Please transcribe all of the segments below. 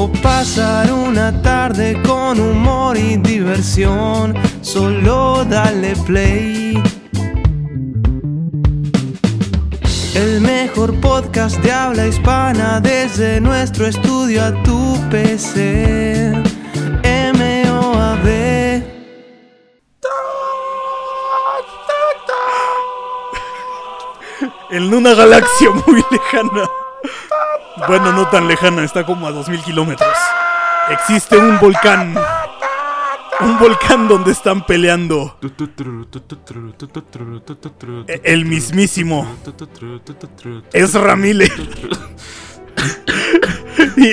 o pasar una tarde con humor y diversión, solo dale play. El mejor podcast de habla hispana desde nuestro estudio a tu PC. MOAB. En una galaxia muy lejana. Bueno, no tan lejana, está como a 2000 kilómetros. Existe un volcán. Un volcán donde están peleando el mismísimo Miller. y,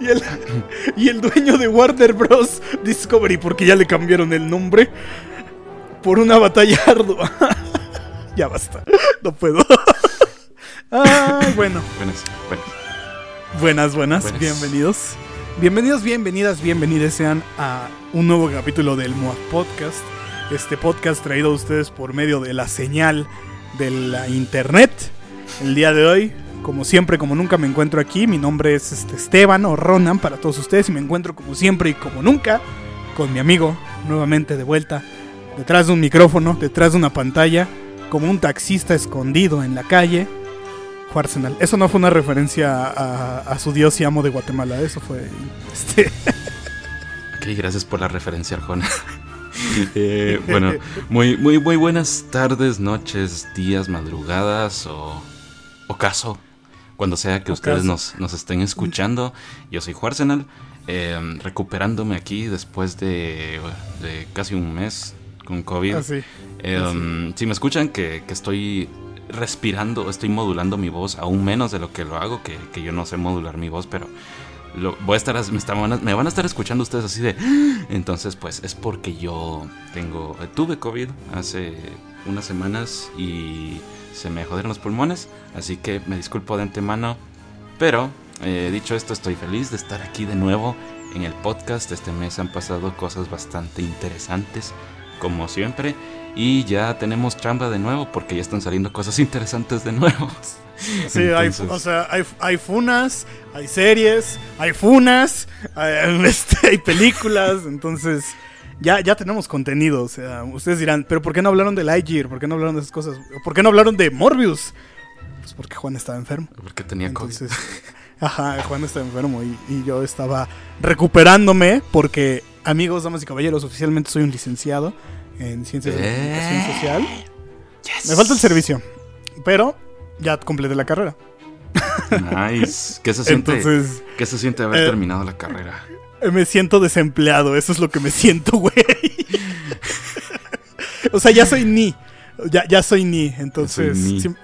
y el, y el dueño de Warner Bros. Discovery, porque ya le cambiaron el nombre, por una batalla ardua. ya basta, no puedo. Ay, bueno. Buenas, buenas. Buenas, buenas, Buenas. bienvenidos. Bienvenidos, bienvenidas, bienvenidas sean a un nuevo capítulo del MOA Podcast. Este podcast traído a ustedes por medio de la señal de la internet. El día de hoy, como siempre, como nunca me encuentro aquí, mi nombre es este, Esteban o Ronan para todos ustedes y me encuentro como siempre y como nunca con mi amigo, nuevamente de vuelta, detrás de un micrófono, detrás de una pantalla, como un taxista escondido en la calle, Juarsenal. Eso no fue una referencia a, a su dios y amo de Guatemala, eso fue este, Ok, gracias por la referencia, Arjona. Eh, bueno, muy, muy, muy buenas tardes, noches, días, madrugadas o ocaso, cuando sea que ustedes nos, nos estén escuchando. Yo soy Juarsenal, eh, recuperándome aquí después de, de casi un mes con COVID. así. Eh, um, si me escuchan que, que estoy respirando, estoy modulando mi voz aún menos de lo que lo hago, que, yo no sé modular mi voz, pero lo, voy a estar, me, van a estar escuchando ustedes así de... Entonces, pues es porque yo tengo, eh, tuve COVID hace unas semanas y se me jodieron los pulmones, así que me disculpo de antemano, pero eh, dicho esto, estoy feliz de estar aquí de nuevo en el podcast. Este mes han pasado cosas bastante interesantes, como siempre. Y ya tenemos chamba de nuevo porque ya están saliendo cosas interesantes de nuevo. Sí, hay, o sea, hay, hay funas, hay series, hay funas, hay, este, hay películas, entonces ya, ya tenemos contenido. O sea, ustedes dirán, pero ¿por qué no hablaron de Lightyear? ¿Por qué no hablaron de esas cosas? ¿Por qué no hablaron de Morbius? Pues porque Juan estaba enfermo. Porque tenía COVID. Ajá, Juan está enfermo y, y yo estaba recuperándome porque, amigos, damas y caballeros, oficialmente soy un licenciado en Ciencias de la Comunicación Eh. Social. Me falta el servicio, pero ya completé la carrera. Nice. ¿Qué se siente, Entonces, ¿qué se siente haber eh, terminado la carrera? eh, me siento desempleado, eso es lo que me siento, güey. o sea, ya soy ni. Ya, ya soy ni, entonces. Soy ni.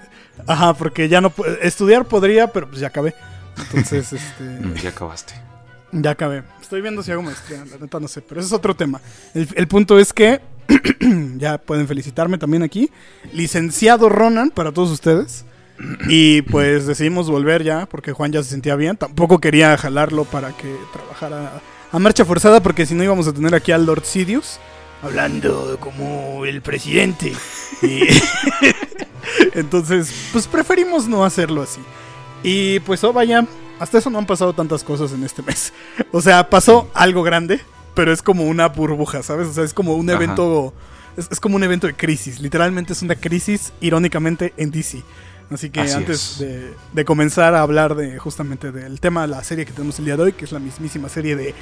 ajá, porque ya no. Estudiar podría, pero pues ya acabé. Entonces, este. Mm, Ya acabaste. Ya acabé. Estoy viendo si hago maestría, la neta no sé, pero eso es otro tema. El, el punto es que ya pueden felicitarme también aquí. Licenciado Ronan para todos ustedes. Y pues decidimos volver ya porque Juan ya se sentía bien. Tampoco quería jalarlo para que trabajara a marcha forzada porque si no íbamos a tener aquí al Lord Sidious hablando como el presidente. Y entonces, pues preferimos no hacerlo así. Y pues, oh vaya, hasta eso no han pasado tantas cosas en este mes. O sea, pasó algo grande, pero es como una burbuja, ¿sabes? O sea, es como un evento. Es, es como un evento de crisis. Literalmente es una crisis, irónicamente, en DC. Así que Así antes es. de, de comenzar a hablar de justamente del tema de la serie que tenemos el día de hoy, que es la mismísima serie de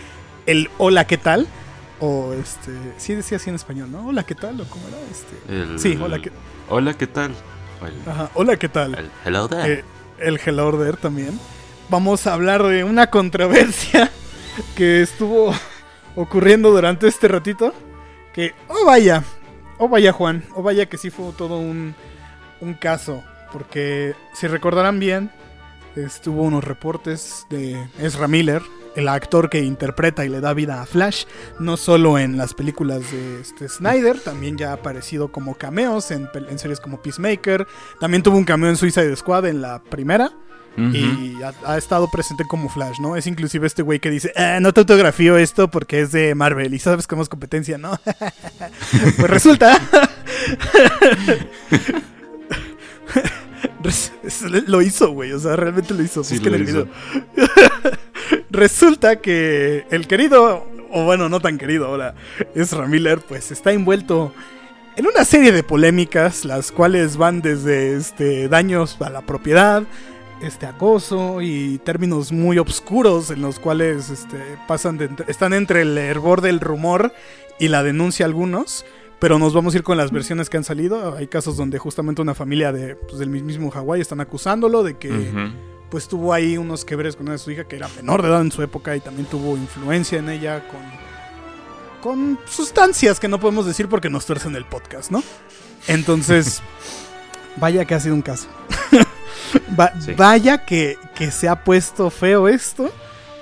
El Hola, ¿qué tal? O este. Sí decía así en español, ¿no? Hola, ¿qué tal? ¿O cómo era? Este. El- Sí, hola, ¿qué, Hola, ¿qué tal? El- ajá, hola, ¿qué tal? el hello there. Eh, el Hello Order también. Vamos a hablar de una controversia que estuvo ocurriendo durante este ratito. Que, oh vaya, oh vaya Juan, oh vaya que sí fue todo un, un caso. Porque si recordarán bien, estuvo unos reportes de Ezra Miller, el actor que interpreta y le da vida a Flash, no solo en las películas de este Snyder, también ya ha aparecido como cameos en, en series como Peacemaker, también tuvo un cameo en Suicide Squad en la primera. Y ha, ha estado presente como Flash, ¿no? Es inclusive este güey que dice, "Ah, no te autografío esto porque es de Marvel y sabes cómo es competencia, ¿no? pues resulta... Res- es- lo hizo, güey, o sea, realmente lo hizo. Sí, busquen lo el hizo. video. Resulta que el querido, o bueno, no tan querido ahora, Ezra Miller, pues está envuelto en una serie de polémicas, las cuales van desde este daños a la propiedad, este acoso y términos muy obscuros en los cuales este, pasan de entre- están entre el hervor del rumor y la denuncia algunos. Pero nos vamos a ir con las versiones que han salido. Hay casos donde justamente una familia de, pues, del mismo Hawái están acusándolo de que pues tuvo ahí unos quebres con una de su hija que era menor de edad en su época y también tuvo influencia en ella con, con sustancias que no podemos decir porque nos tuercen el podcast, ¿no? Entonces, vaya que ha sido un caso. Va- Sí. Vaya que, que se ha puesto feo esto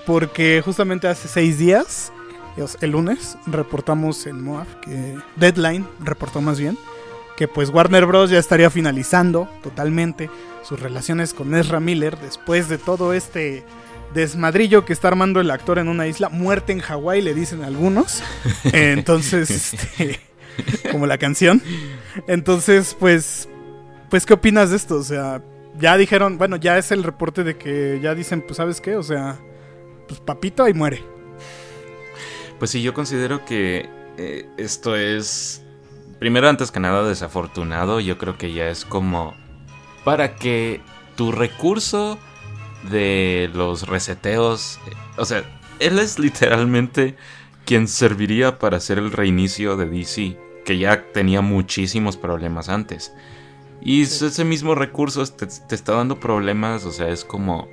porque justamente hace seis días, el lunes, reportamos en Moab que Deadline reportó más bien que pues Warner Bros. ya estaría finalizando totalmente sus relaciones con Ezra Miller después de todo este desmadrillo que está armando el actor en una isla, muerte en Hawái, le dicen algunos. Entonces, este, como la canción. Entonces, pues, pues, ¿qué opinas de esto? O sea, ya dijeron, bueno, ya es el reporte de que ya dicen, pues, ¿sabes qué? O sea, pues, papito ahí muere. Pues sí, yo considero que eh, esto es, primero antes que nada, desafortunado. Yo creo que ya es como para que tu recurso de los reseteos, o sea, él es literalmente quien serviría para hacer el reinicio de DC, que ya tenía muchísimos problemas antes. Y Sí. ese mismo recurso te, te está dando problemas, o sea, es como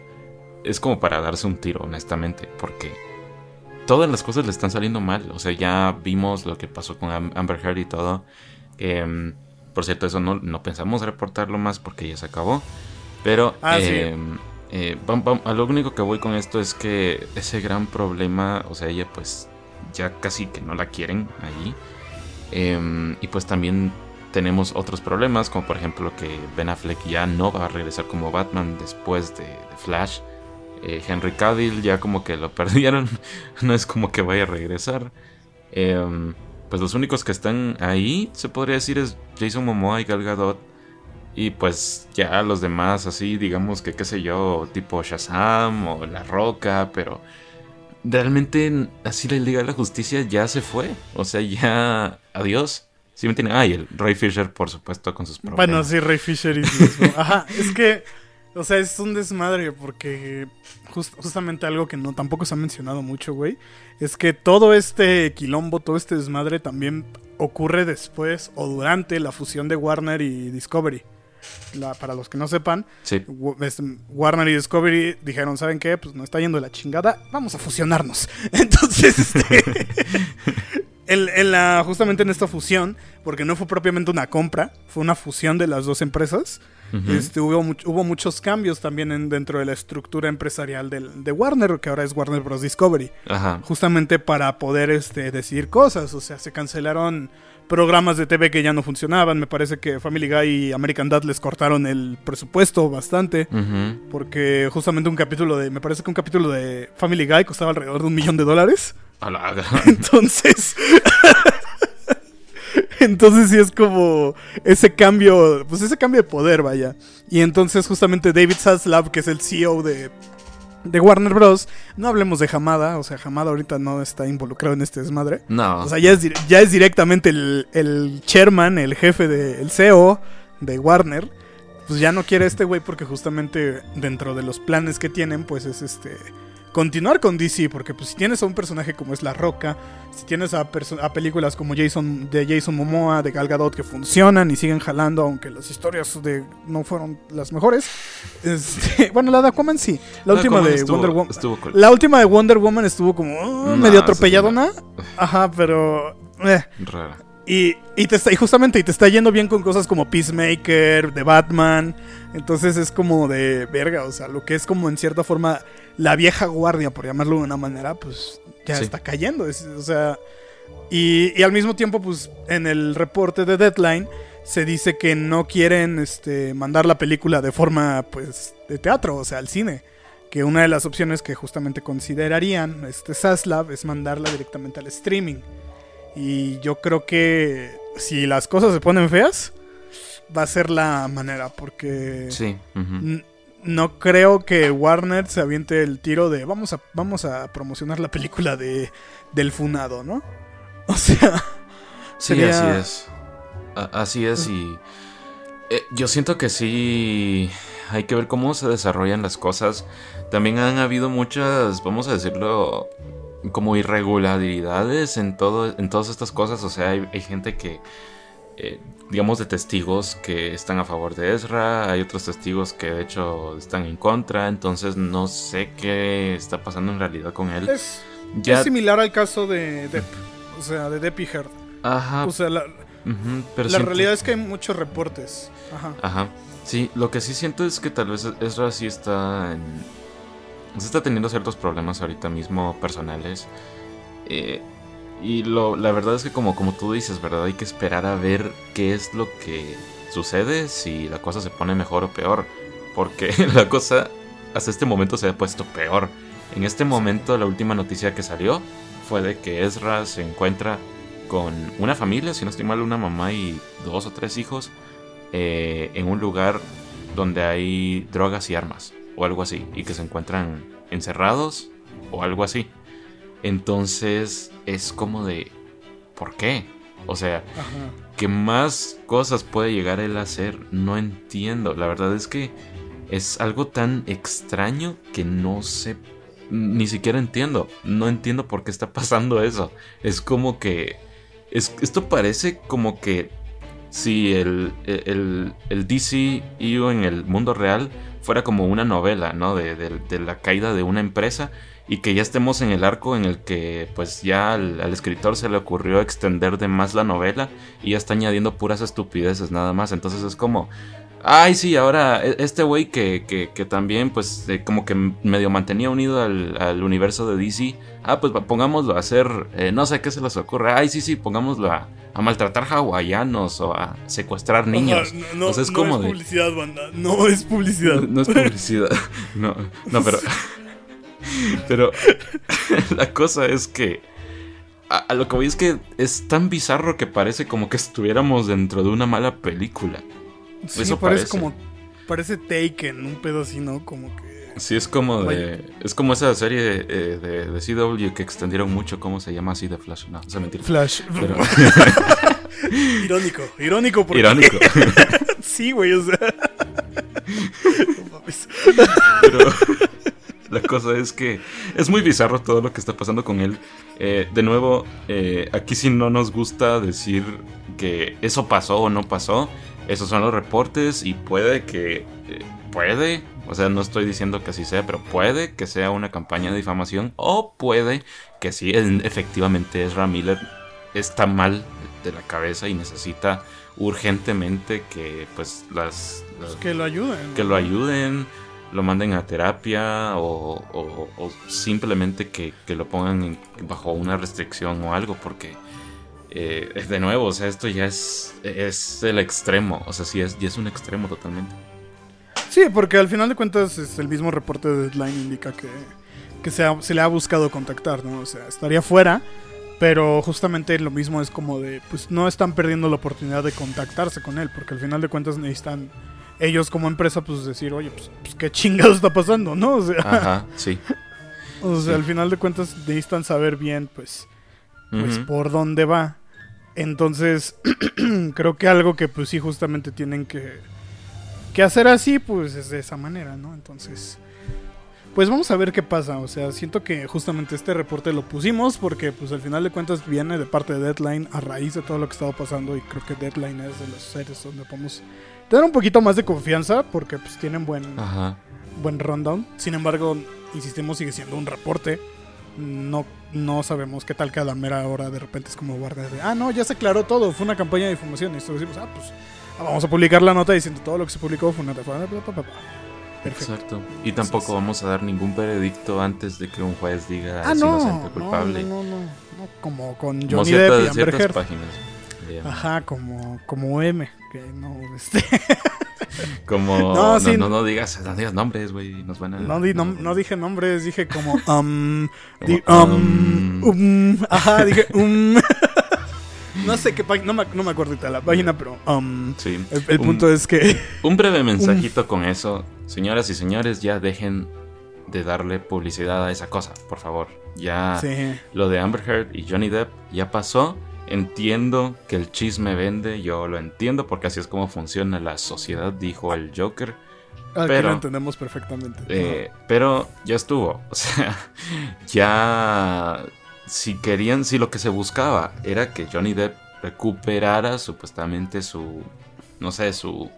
es como para darse un tiro, honestamente, porque todas las cosas le están saliendo mal. O sea, ya vimos lo que pasó con Am- Amber Heard y todo. Em, por cierto, eso no, no pensamos reportarlo más porque ya se acabó. Pero Ah, sí. em, eh, a lo único que voy con esto es que ese gran problema, o sea, ella pues ya casi que no la quieren allí. Em, y pues también tenemos otros problemas, como por ejemplo que Ben Affleck ya no va a regresar como Batman después de, Flash. Eh, Henry Cavill ya como que lo perdieron, no es como que vaya a regresar. Em, pues los únicos que están ahí, se podría decir, es Jason Momoa y Gal Gadot. Y pues ya los demás, así, digamos que qué sé yo, tipo Shazam o La Roca, pero realmente así la Liga de la Justicia ya se fue. O sea, ya adiós. Sí me tiene. Ah, y el Ray Fisher, por supuesto, con sus problemas. Bueno, sí, Ray Fisher y mismo. Ajá, es que, o sea, es un desmadre porque jus- justamente algo que no tampoco se ha mencionado mucho, güey, es que todo este quilombo, todo este desmadre también ocurre después o durante la fusión de Warner y Discovery. La- para los que no sepan, Sí. Warner y Discovery dijeron, ¿saben qué? Pues no está yendo la chingada, vamos a fusionarnos. Entonces, este, en, en la, justamente en esta fusión, porque no fue propiamente una compra, fue una fusión de las dos empresas, este, hubo, hubo muchos cambios también en- dentro de la estructura empresarial del- de Warner, que ahora es Warner Bros. Discovery Ajá. justamente para poder este, decidir cosas. O sea, se cancelaron programas de TV que ya no funcionaban. Me parece que Family Guy y American Dad les cortaron el presupuesto bastante. Porque justamente un capítulo de. Me parece que un capítulo de Family Guy costaba alrededor de un millón de dólares. A la- Entonces. Entonces sí es como ese cambio, pues ese cambio de poder, vaya. Y entonces justamente David Zaslav, que es el CEO de, de Warner Bros., no hablemos de Hamada, o sea, Hamada ahorita no está involucrado en este desmadre. No. O sea, ya es, ya es directamente el, el chairman, el jefe, de, el CEO de Warner. Pues ya no quiere este güey porque justamente dentro de los planes que tienen, pues es este continuar con DC, porque pues si tienes a un personaje como es La Roca, si tienes a, a películas como Jason de Jason Momoa, de Gal Gadot que funcionan y siguen jalando, aunque las historias de no fueron las mejores. Este, bueno, la de Aquaman sí, la última de estuvo- Wonder Woman. Estuvo cool. La última de Wonder Woman estuvo como No, medio esa sí atropelladona. Ajá, pero. eh. Rara. Y, y, te está, y justamente y te está yendo bien con cosas como Peacemaker, de Batman. Entonces es como de verga, o sea, lo que es como en cierta forma la vieja guardia, por llamarlo de una manera, pues ya Sí. está cayendo. es- o sea, y, y al mismo tiempo, pues en el reporte de Deadline se dice que no quieren este, mandar la película de forma pues de teatro, o sea, al cine. Que una de las opciones que justamente considerarían este Saslav es mandarla directamente al streaming. Y yo creo que si las cosas se ponen feas, va a ser la manera, porque Sí. no creo que Warner se aviente el tiro de vamos a, vamos a promocionar la película de, del funado, ¿no? O sea, Sí, sería- así es. A- así es y eh, yo siento que sí hay que ver cómo se desarrollan las cosas. También han habido muchas, vamos a decirlo, como irregularidades en todo, en todas estas cosas. O sea, hay, hay gente que, eh, digamos, de testigos que están a favor de Ezra, hay otros testigos que de hecho están en contra. Entonces no sé qué está pasando en realidad con él. es, Ya, es similar al caso de Depp, o sea, de Depp y Heard. ajá, O sea, la, pero la realidad es que hay muchos reportes. Ajá. Ajá. Sí, lo que sí siento es que tal vez Ezra sí está en... Se está teniendo ciertos problemas ahorita mismo personales. Eh, y lo, la verdad es que como, como tú dices, ¿verdad? Hay que esperar a ver qué es lo que sucede, si la cosa se pone mejor o peor. Porque la cosa hasta este momento se ha puesto peor. En este momento la última noticia que salió fue de que Ezra se encuentra con una familia, si no estoy mal, una mamá y dos o tres hijos eh, en un lugar donde hay drogas y armas o algo así y que se encuentran encerrados o algo así. Entonces es como de ¿por qué? O sea, Ajá. ¿qué más cosas puede llegar él a hacer? No entiendo. La verdad es que es algo tan extraño que no sé ni siquiera entiendo. No entiendo por qué está pasando eso. Es como que es, esto parece como que si el, el, el DCU en el mundo real fuera como una novela, ¿no? De, la caída de una empresa y que ya estemos en el arco en el que pues ya al, al escritor se le ocurrió extender de más la novela y ya está añadiendo puras estupideces nada más. Entonces es como... Ay, sí, ahora e- este güey que, que, que también pues eh, como que medio mantenía unido al, al universo de DC. Ah, pues pongámoslo a hacer, eh, no sé qué se les ocurre. Ay, sí, sí, pongámoslo a, a maltratar hawaianos o a secuestrar niños. No, no, O sea, es no como es de- publicidad, banda. No es publicidad. No, no es publicidad. No, no, pero. Pero la cosa es que. A, a lo que voy es que es tan bizarro que parece como que estuviéramos dentro de una mala película. Sí, Eso parece, parece. como. Parece Taken, un pedo así, ¿no? Como que. Sí, es como de. Es como esa serie eh, de, de CW que extendieron mucho. ¿Cómo se llama así de Flash? No, es mentira. Flash. Pero, Irónico, irónico porque. irónico. sí, güey, o sea. Pero la cosa es que es muy bizarro todo lo que está pasando con él. Eh, de nuevo, eh, aquí sí no nos gusta decir que eso pasó o no pasó. Esos son los reportes y puede que... eh, puede, o sea, no estoy diciendo que así sea, pero puede que sea una campaña de difamación o puede que sí, en- efectivamente Ezra Miller está mal de la cabeza y necesita urgentemente que pues las, las- Que lo ayuden. que lo ayuden, lo manden a terapia o, o- o simplemente que, que lo pongan bajo una restricción o algo, porque eh, de nuevo, o sea, esto ya es, es el extremo, o sea, sí es, ya es un extremo totalmente. Sí, porque al final de cuentas es el mismo reporte de Deadline indica que, que se, ha- se le ha buscado contactar, ¿no? O sea, estaría fuera, pero justamente lo mismo es como de, pues no están perdiendo la oportunidad de contactarse con él, porque al final de cuentas necesitan ellos como empresa pues decir, oye, pues, pues, qué chingados está pasando, ¿no? O sea, Ajá, sí. o sea sí. al final de cuentas necesitan saber bien, pues, pues por dónde va. Entonces, creo que algo que pues sí justamente tienen que, que hacer así, pues es de esa manera, ¿no? Entonces, pues vamos a ver qué pasa. O sea, siento que justamente este reporte lo pusimos porque pues al final de cuentas viene de parte de Deadline a raíz de todo lo que estaba pasando y creo que Deadline es de los seres donde podemos tener un poquito más de confianza porque pues tienen buen, Ajá. buen rundown. Sin embargo, insistimos, sigue siendo un reporte. no, no sabemos qué tal que a la mera hora de repente es como Warner de, ah, no, ya se aclaró todo, fue una campaña de difumación. Y nosotros decimos, ah, pues ah, vamos a publicar la nota diciendo todo lo que se publicó fue una... Perfecto. Exacto. Y tampoco vamos a dar ningún veredicto antes de que un juez diga Ah, es no, inocente culpable. no, no, no, no, como con Como Johnny Depp y Amber ciertas Heard. páginas. Ajá, como, como M, que no, este, Como No, no, sí. no, no digas, no digas nombres, güey, nos van a no, di no dije nombres, dije como, um, di- Como, um, um. um, ajá, dije, um, no sé qué página, no me, no me acuerdo la página, pero, um, Sí. el, el Un- punto es que, Un breve mensajito con eso. Señoras y señores, ya dejen de darle publicidad a esa cosa, por favor. Ya sí, lo de Amber Heard y Johnny Depp ya pasó. Entiendo que el chisme vende, yo lo entiendo porque así es como funciona la sociedad, dijo el Joker. aquí Pero- lo entendemos perfectamente. Eh, pero ya estuvo. O sea, ya. Si querían, si lo que se buscaba era que Johnny Depp recuperara supuestamente su. No sé, su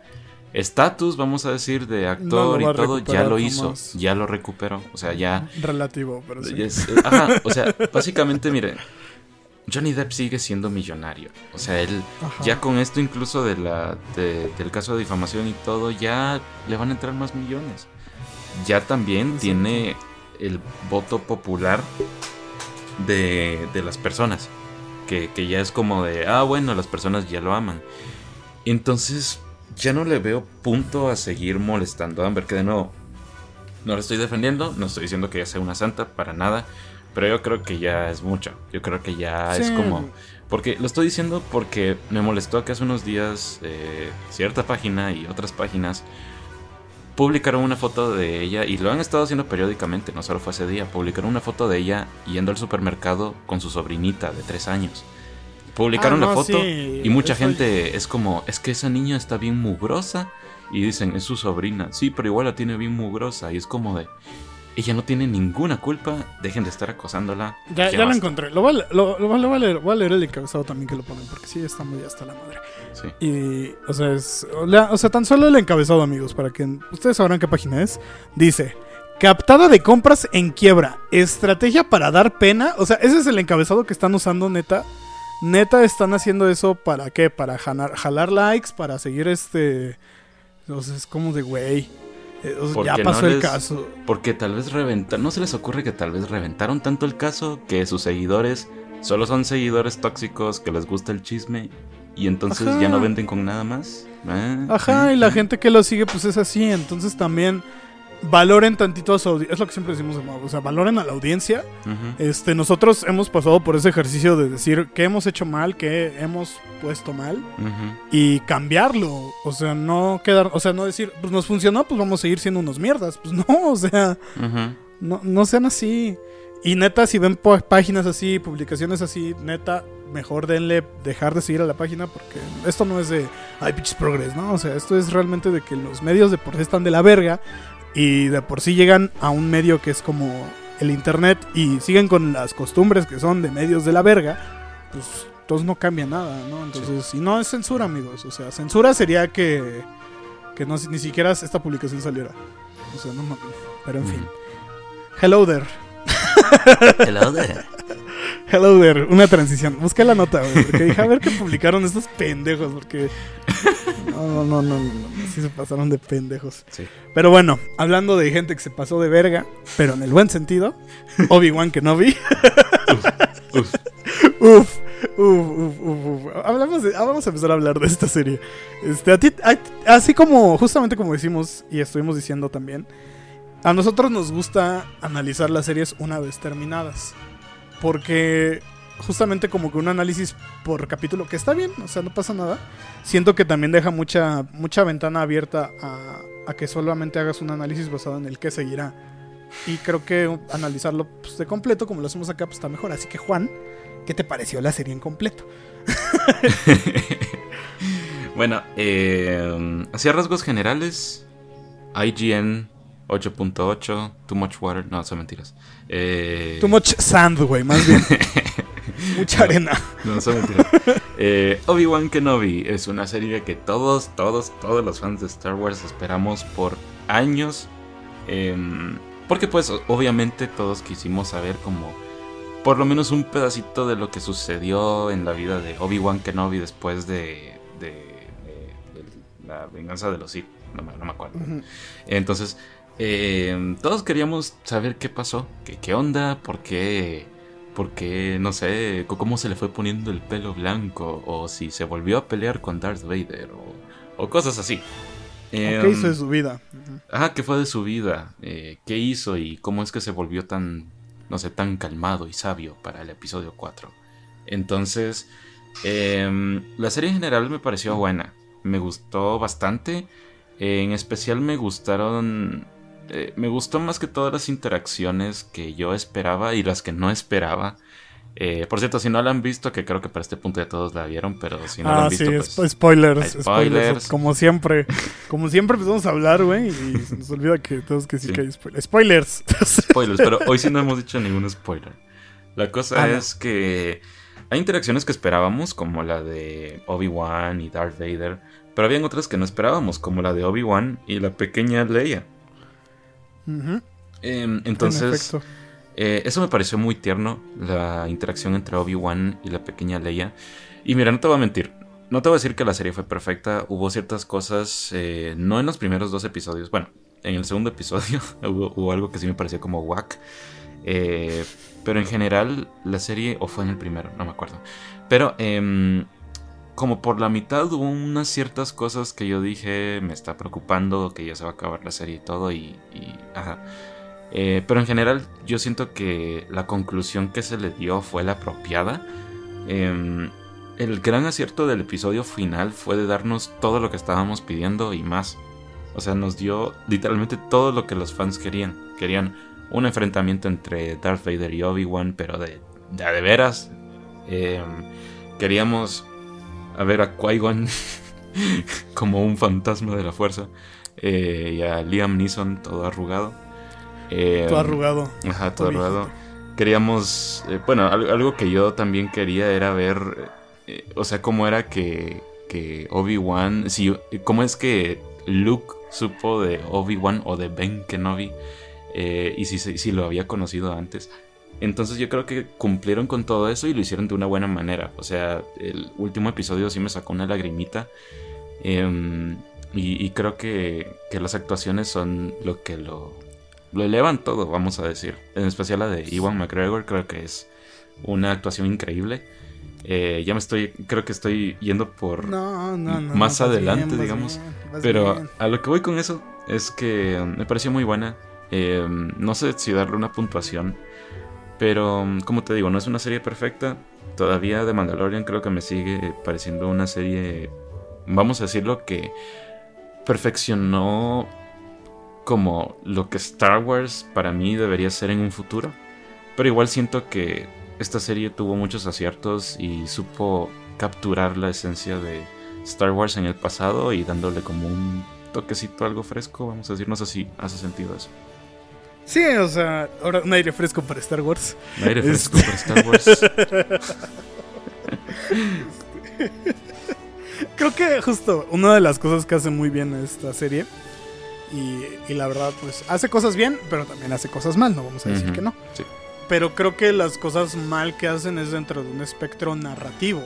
estatus, vamos a decir, de actor y todo, ya lo hizo. Ya lo recuperó. O sea, ya. Relativo, pero sí. es- ajá, o sea, básicamente, mire. Johnny Depp sigue siendo millonario. O sea, él. Ajá. Ya con esto incluso de la, de- del caso de difamación y todo, ya le van a entrar más millones. Ya también tiene el voto popular de, de las personas. Que, que ya es como de, ah, bueno, las personas ya lo aman. Entonces, ya no le veo punto a seguir molestando a Amber, que de nuevo, no la estoy defendiendo, no estoy diciendo que ella sea una santa, para nada. Pero yo creo que ya es mucho. Yo creo que ya es como... Porque lo estoy diciendo porque me molestó que hace unos días eh, cierta página y otras páginas publicaron una foto de ella y lo han estado haciendo periódicamente, no solo fue ese día. Publicaron una foto de ella yendo al supermercado con su sobrinita de tres años. Publicaron Ah, la foto sí, y mucha eso- gente es como, es que esa niña está bien mugrosa. Y dicen, es su sobrina. Sí, pero igual la tiene bien mugrosa. Y es como de, ella no tiene ninguna culpa. Dejen de estar acosándola. Ya, Ya lo basta". encontré. Lo voy, a, lo, lo- lo voy a leer, voy a leer el encabezado también que lo ponen, porque sí está muy hasta la madre. Sí. Y, o sea, es, o sea, tan solo el encabezado, amigos, para que ustedes sabrán qué página es. Dice, captada de compras en quiebra, estrategia para dar pena. O sea, ese es el encabezado que están usando, neta. Neta, están haciendo eso para qué? Para jalar, jalar likes, para seguir este... O sea, es como de, güey. Eh, ya no pasó el caso. Porque tal vez reventar, no se les ocurre que tal vez reventaron tanto el caso que sus seguidores solo son seguidores tóxicos que les gusta el chisme y entonces Ajá. ya no venden con nada más. Ah, Ajá, y la mm, gente que lo sigue, pues es así. Entonces también valoren tantito a su audiencia. Es lo que siempre decimos de modo. O sea, valoren a la audiencia. Este, nosotros hemos pasado por ese ejercicio de decir qué hemos hecho mal, qué hemos puesto mal y cambiarlo. O sea, no quedar, o sea, no decir, pues nos funcionó, pues vamos a seguir siendo unos mierdas. Pues no, o sea, no, no sean así. Y neta, si ven páginas así, publicaciones así, neta, mejor denle dejar de seguir a la página porque esto no es de, ay, pinches progres, ¿no? O sea, esto es realmente de que los medios de por sí están de la verga y de por sí llegan a un medio que es como el internet y siguen con las costumbres que son de medios de la verga, pues entonces no cambia nada, ¿no? Entonces, y no es censura, amigos. O sea, censura sería que, que no, ni siquiera esta publicación saliera. O sea, no mames. Pero en fin. Hello there. Hello there. Hello there, una transición. Busqué la nota, güey, porque dije, a ver qué publicaron estos pendejos, porque... No, no, no, no, no, no, sí se pasaron de pendejos. Sí. Pero bueno, hablando de gente que se pasó de verga, pero en el buen sentido, Obi-Wan Kenobi. Uf. Uf, uf, uf, uf, uf. Hablamos de, ah, vamos a empezar a hablar de esta serie. Este, a ti, a- así como, justamente como decimos y estuvimos diciendo también, a nosotros nos gusta analizar las series una vez terminadas. Porque justamente como que un análisis por capítulo, que está bien, o sea, no pasa nada. Siento que también deja mucha, mucha ventana abierta a, a que solamente hagas un análisis basado en el que seguirá. Y creo que analizarlo pues, de completo, como lo hacemos acá, pues está mejor. Así que Juan, ¿qué te pareció la serie en completo? bueno, eh, hacia rasgos generales, IGN 8.8, Too Much Water, no, son mentiras. Eh, Too much sand, güey, más bien. Mucha arena. No, son mentiras. Eh, Obi-Wan Kenobi es una serie que todos, todos, todos los fans de Star Wars esperamos por años. Em, porque pues obviamente todos quisimos saber como por lo menos un pedacito de lo que sucedió en la vida de Obi-Wan Kenobi después de, de, de- de la venganza de los Sith. No, me- no me acuerdo. Entonces, eh, todos queríamos saber qué pasó, qué, qué onda, por qué, por qué, no sé, cómo se le fue poniendo el pelo blanco, o si se volvió a pelear con Darth Vader, o, o cosas así. ¿Qué Em, hizo de su vida? Ajá, ¿qué fue de su vida? Eh, ¿Qué hizo y cómo es que se volvió tan, no sé, tan calmado y sabio para el episodio 4? Entonces, em, la serie en general me pareció buena. Me gustó bastante. Eh, en especial me gustaron... eh, me gustó más que todas las interacciones que yo esperaba y las que no esperaba. Eh, por cierto, si no la han visto, que creo que para este punto ya todos la vieron, pero si no la ah, han visto, sí, pues... spo- spoilers, spoilers. spoilers. Como siempre. Como siempre empezamos a hablar, güey. Y se nos olvida que todos que sí, Sí. que hay spoilers. Spoilers. spoilers, pero hoy sí no hemos dicho ningún spoiler. La cosa Ah, no. es que hay interacciones que esperábamos, como la de Obi-Wan y Darth Vader, pero habían otras que no esperábamos, como la de Obi-Wan y la pequeña Leia. Em, en entonces, eh, eso me pareció muy tierno, la interacción entre Obi-Wan y la pequeña Leia. Y mira, no te voy a mentir, no te voy a decir que la serie fue perfecta, hubo ciertas cosas, eh, no en los primeros dos episodios, bueno, en el segundo episodio hubo, hubo algo que sí me pareció como whack. Eh, pero en general, la serie, o fue en el primero, no me acuerdo. Pero em, como por la mitad hubo unas ciertas cosas que yo dije, me está preocupando, que ya se va a acabar la serie y todo, y, ajá. Eh, pero en general, yo siento que la conclusión que se le dio fue la apropiada. Em, el gran acierto del episodio final fue de darnos todo lo que estábamos pidiendo y más. O sea, nos dio literalmente todo lo que los fans querían. Querían un enfrentamiento entre Darth Vader y Obi-Wan, pero de, de de veras. Em, queríamos a ver a Qui-Gon como un fantasma de la fuerza. eh, y a Liam Neeson todo arrugado. Em, Todo arrugado. Ajá, todo arrugado. Queríamos, eh, bueno, al- algo que yo también quería era ver, eh, o sea, cómo era que, que Obi-Wan, si, cómo es que Luke supo de Obi-Wan o de Ben Kenobi, eh, y si, se- si lo había conocido antes. Entonces yo creo que cumplieron con todo eso y lo hicieron de una buena manera. O sea, el último episodio sí me sacó una lagrimita. em, y, y creo que, que las actuaciones son lo que lo, lo elevan todo, vamos a decir. En especial la de Iwan McGregor, creo que es una actuación increíble. Eh, ya me estoy, creo que estoy yendo por... No, no, no. más adelante, bien, digamos. bien, Pero bien. a lo que voy con eso es que um, me pareció muy buena. Eh, no sé si darle una puntuación. Pero como te digo, no es una serie perfecta. Todavía de Mandalorian creo que me sigue pareciendo una serie, vamos a decirlo, que perfeccionó como lo que Star Wars para mí debería ser en un futuro. Pero igual siento que esta serie tuvo muchos aciertos y supo capturar la esencia de Star Wars en el pasado y dándole como un toquecito algo fresco, vamos a decir, no sé si hace sentido eso. Sí, o sea, ahora un aire fresco para Star Wars. Un aire fresco Este- para Star Wars. Creo que justo una de las cosas que hace muy bien esta serie, y, y la verdad, pues hace cosas bien, pero también hace cosas mal, no vamos a decir que no. sí. Pero creo que las cosas mal que hacen es dentro de un espectro narrativo,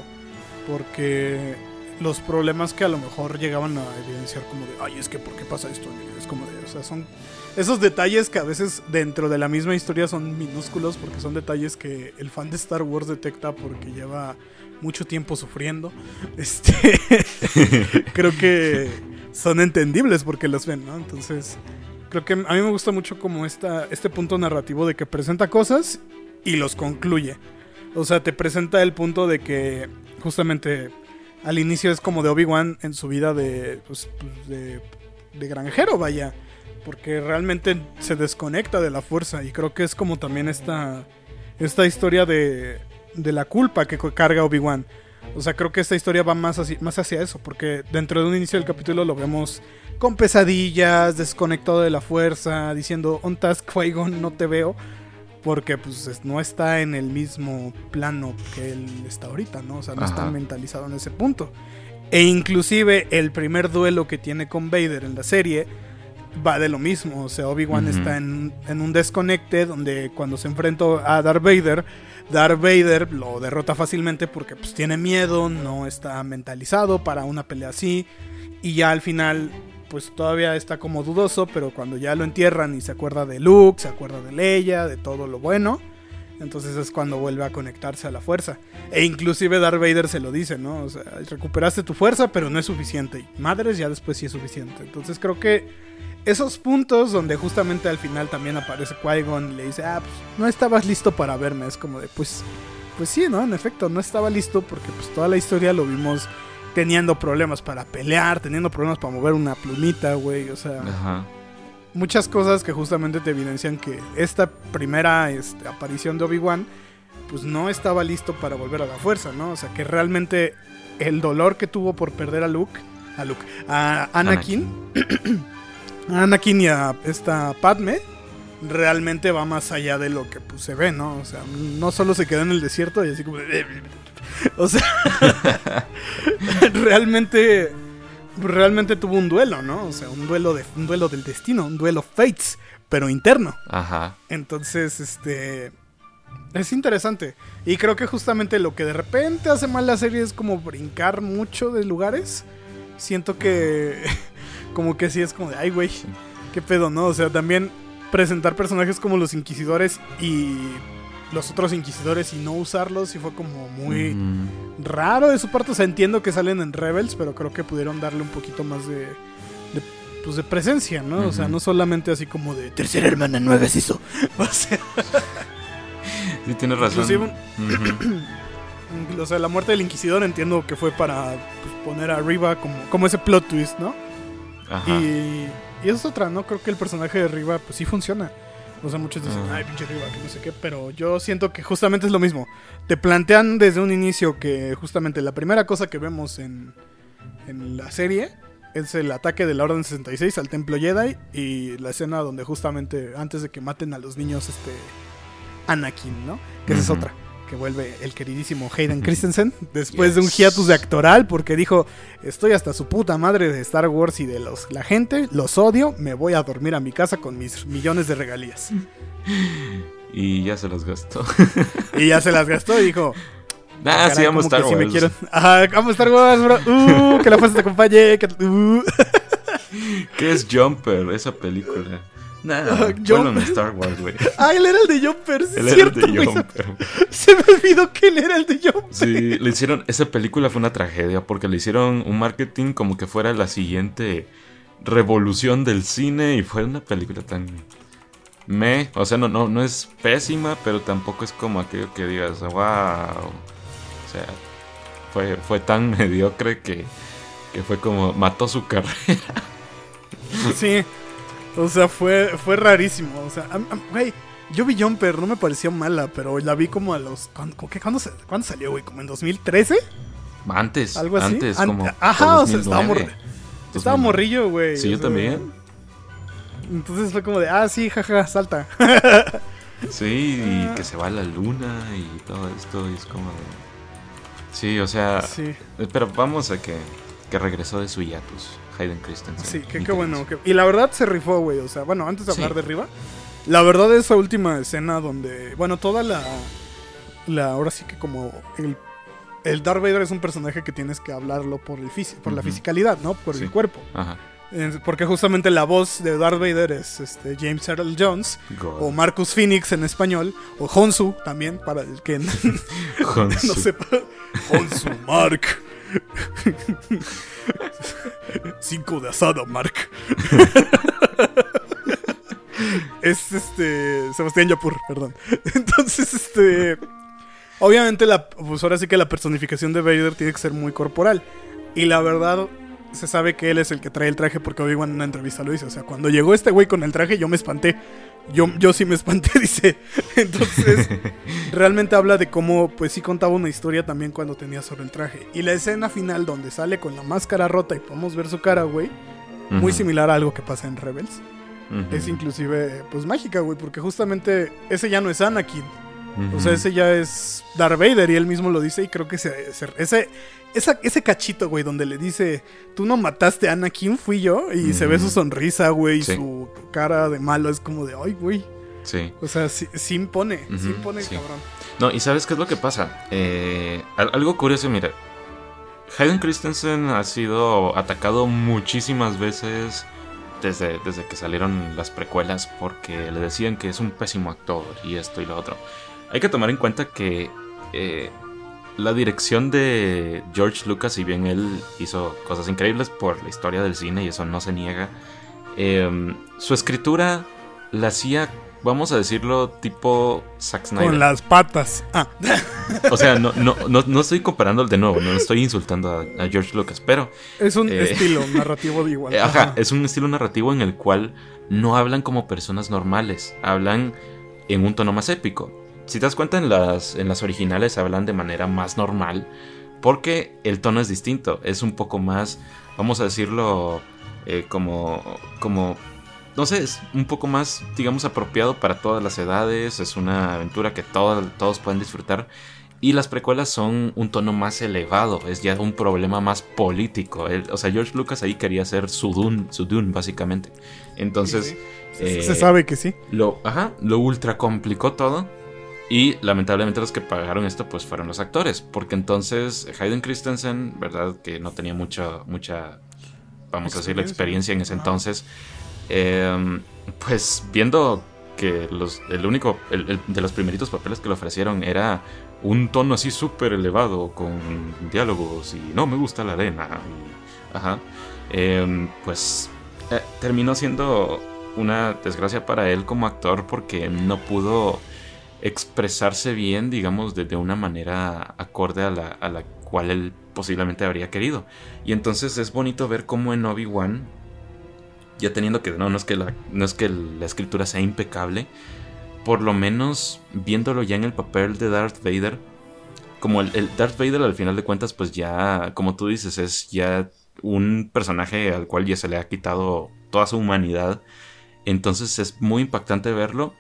porque los problemas que a lo mejor llegaban a evidenciar como de, ay, es que ¿por qué pasa esto? Es como de, o sea, son esos detalles que a veces dentro de la misma historia son minúsculos, porque son detalles que el fan de Star Wars detecta porque lleva mucho tiempo sufriendo. Este, creo que son entendibles porque los ven, ¿no? Entonces, creo que a mí me gusta mucho como esta, este punto narrativo de que presenta cosas y los concluye. O sea, te presenta el punto de que justamente al inicio es como de Obi-Wan en su vida de, pues, pues, de, de granjero, vaya. Porque realmente se desconecta de la fuerza. Y creo que es como también esta, esta historia de, de la culpa que carga Obi-Wan. O sea, creo que esta historia va más hacia, más hacia eso. Porque dentro de un inicio del capítulo lo vemos con pesadillas, desconectado de la fuerza, diciendo, ontas Qui-Gon, no te veo. Porque pues es- no está en el mismo plano que él está ahorita, ¿no? O sea, no está Ajá. mentalizado en ese punto. E inclusive el primer duelo que tiene con Vader en la serie va de lo mismo. O sea, Obi-Wan está en, en un desconecte donde cuando se enfrentó a Darth Vader, Darth Vader lo derrota fácilmente porque pues tiene miedo, no está mentalizado para una pelea así y ya al final pues todavía está como dudoso, pero cuando ya lo entierran y se acuerda de Luke, se acuerda de Leia, de todo lo bueno, entonces es cuando vuelve a conectarse a la fuerza. E inclusive Darth Vader se lo dice, ¿no? O sea, recuperaste tu fuerza, pero no es suficiente. Madres ya después sí es suficiente. Entonces creo que esos puntos donde justamente al final también aparece Qui-Gon y le dice, ah, pues no estabas listo para verme. Es como de, pues, pues sí, ¿no? En efecto, no estaba listo porque pues toda la historia lo vimos teniendo problemas para pelear, teniendo problemas para mover una plumita, güey. O sea, Ajá. muchas cosas que justamente te evidencian que esta primera este, aparición de Obi-Wan, pues no estaba listo para volver a la fuerza, ¿no? O sea, que realmente el dolor que tuvo por perder a Luke, a Luke, a Anakin, Anakin y a esta Padme, realmente va más allá de lo que pues, se ve, ¿no? O sea, no solo se quedó en el desierto y así como... O sea, realmente realmente tuvo un duelo, ¿no? O sea, un duelo de un duelo del destino, un duelo fates, pero interno. Ajá. Entonces, este es interesante y creo que justamente lo que de repente hace mal la serie es como brincar mucho de lugares. Siento que como que sí es como de, ay, güey, qué pedo, ¿no? O sea, también presentar personajes como los inquisidores y los otros inquisidores y no usarlos y fue como muy Mm, raro de su parte. O sea, entiendo que salen en Rebels, pero creo que pudieron darle un poquito más de, de, pues de presencia, ¿no? O sea, no solamente así como de tercera hermana, no hagas eso. O sea, Sí, tienes razón. Inclusive- Ujú. o sea, la muerte del Inquisidor entiendo que fue para pues, poner a Riva como, como ese plot twist, ¿no? Ajá. Y, y eso es otra, ¿no? Creo que el personaje de Riva, pues sí funciona. O sea, muchos dicen, Ah. ay, pinche Riva, que no sé qué, pero yo siento que justamente es lo mismo. Te plantean desde un inicio que justamente la primera cosa que vemos en, en la serie es el ataque de la Orden 66 al Templo Jedi y la escena donde justamente antes de que maten a los niños, este Anakin, ¿no? Que esa es otra. Que vuelve el queridísimo Hayden Christensen después de un hiatus de actoral porque dijo estoy hasta su puta madre de Star Wars y de los la gente, los odio, me voy a dormir a mi casa con mis millones de regalías. Y ya se los gastó. Y ya se las gastó y dijo, Ah, sí, "Caray, vamos a sí me quiero- Ajá, vamos a Star Wars, bro. Uh, que la fuerza te acompañe. que- uh". ¿Qué es Jumper, esa película? Nada, Ah, solo en Jumper. Star Wars, güey. Ah, él era el de Jumper, sí Él es era el cierto, de. Jumper. Se me olvidó que él era el de Jumper. Sí, le hicieron. Esa película fue una tragedia porque le hicieron un marketing como que fuera la siguiente revolución del cine y fue una película tan. Me, o sea, no, no, no es pésima, pero tampoco es como aquello que digas, wow. O sea, fue, fue tan mediocre que, que fue como mató su carrera. Sí. O sea, fue, fue rarísimo. O sea, güey, yo vi Jumper, no me pareció mala, pero la vi como a los. ¿Cuándo, qué- cuándo cuándo salió, güey? ¿Como en 2013? Antes, Algo así. antes, An- como. Ajá, por o sea, estaba 2009. morri- Estaba morrillo, güey. Sí, yo sea, también. Entonces fue como de, ah, sí, jaja, salta. Sí, y que se va a la luna y todo esto, y es como de... Sí, o sea, Sí, pero vamos a que, que regresó de su hiatus, Hayden Christensen. sí, qué, qué bueno. que- y la verdad se rifó, güey. O sea, bueno, antes de Sí. hablar de arriba, la verdad esa última escena donde, bueno, toda la, la ahora sí que como el, el Darth Vader es un personaje que tienes que hablarlo por el fisi- por la fisicalidad, ¿no? Por Sí. el cuerpo. Ajá. Porque justamente la voz de Darth Vader es este, James Earl Jones, God. o Marcus Phoenix en español, o Honsu también, para el que no sepa. Honsu, Mark. Cinco de asada, Mark. es este. Sebastián Yapur, perdón. Entonces, este. Obviamente, la, pues ahora sí que la personificación de Vader tiene que ser muy corporal. Y la verdad, se sabe que él es el que trae el traje porque Obi-Wan en una entrevista lo dice. O sea, cuando llegó este güey con el traje, yo me espanté. Yo, yo sí me espanté, dice. Entonces, realmente habla de cómo, pues sí contaba una historia también cuando tenía sobre el traje. Y la escena final donde sale con la máscara rota y podemos ver su cara, güey, muy similar a algo que pasa en Rebels. Es inclusive, pues mágica, güey, porque justamente ese ya no es Anakin. O sea, ese ya es Darth Vader y él mismo lo dice y creo que se, se- ese, esa- ese cachito, güey, donde le dice, tú no mataste a Anakin, fui yo, y se ve su sonrisa, güey, y Sí. su cara de malo es como de, ay, güey, Sí. O sea, sí, sí impone, sí Ujú, impone, sí. cabrón. No, y ¿sabes qué es lo que pasa? Eh, al- algo curioso, mira. Hayden Christensen ha sido atacado muchísimas veces desde, desde que salieron las precuelas porque le decían que es un pésimo actor y esto y lo otro. Hay que tomar en cuenta que eh, la dirección de George Lucas, si bien él hizo cosas increíbles por la historia del cine y eso no se niega, eh, su escritura la hacía, vamos a decirlo, tipo Zack Snyder. Con las patas. Ah, O sea, no, no, no, no estoy comparando de nuevo, no estoy insultando a, a George Lucas, pero es un Eh, estilo narrativo de igual. ajá, es un estilo narrativo en el cual no hablan como personas normales, hablan en un tono más épico. Si te das cuenta, en las, en las originales hablan de manera más normal, porque el tono es distinto, es un poco más, vamos a decirlo, eh, como, como, no sé, es un poco más, digamos, apropiado para todas las edades, es una aventura que todo- todos pueden disfrutar. Y las precuelas son un tono más elevado, es ya un problema más político. Él- o sea, George Lucas ahí quería hacer su Dune, su Dune básicamente. Entonces, Sí, Se, eh, se sabe que sí. lo, ajá, lo ultra complicó todo. Y lamentablemente los que pagaron esto pues fueron los actores. Porque entonces Hayden Christensen, ¿verdad? Que no tenía mucha, mucha, vamos a decir, la experiencia en ese entonces. eh, pues viendo que los, el único, el, el de los primeritos papeles que le ofrecieron era un tono así súper elevado con diálogos y no me gusta la arena. y- ajá. eh, pues eh, terminó siendo una desgracia para él como actor porque no pudo expresarse bien, digamos, de, de una manera acorde a la, a la cual él posiblemente habría querido. Y entonces es bonito ver cómo en Obi-Wan, ya teniendo que, no, no es que, la, no es que la escritura sea impecable, por lo menos viéndolo ya en el papel de Darth Vader, como el, el Darth Vader al final de cuentas, pues ya, como tú dices, es ya un personaje al cual ya se le ha quitado toda su humanidad. Entonces es muy impactante verlo.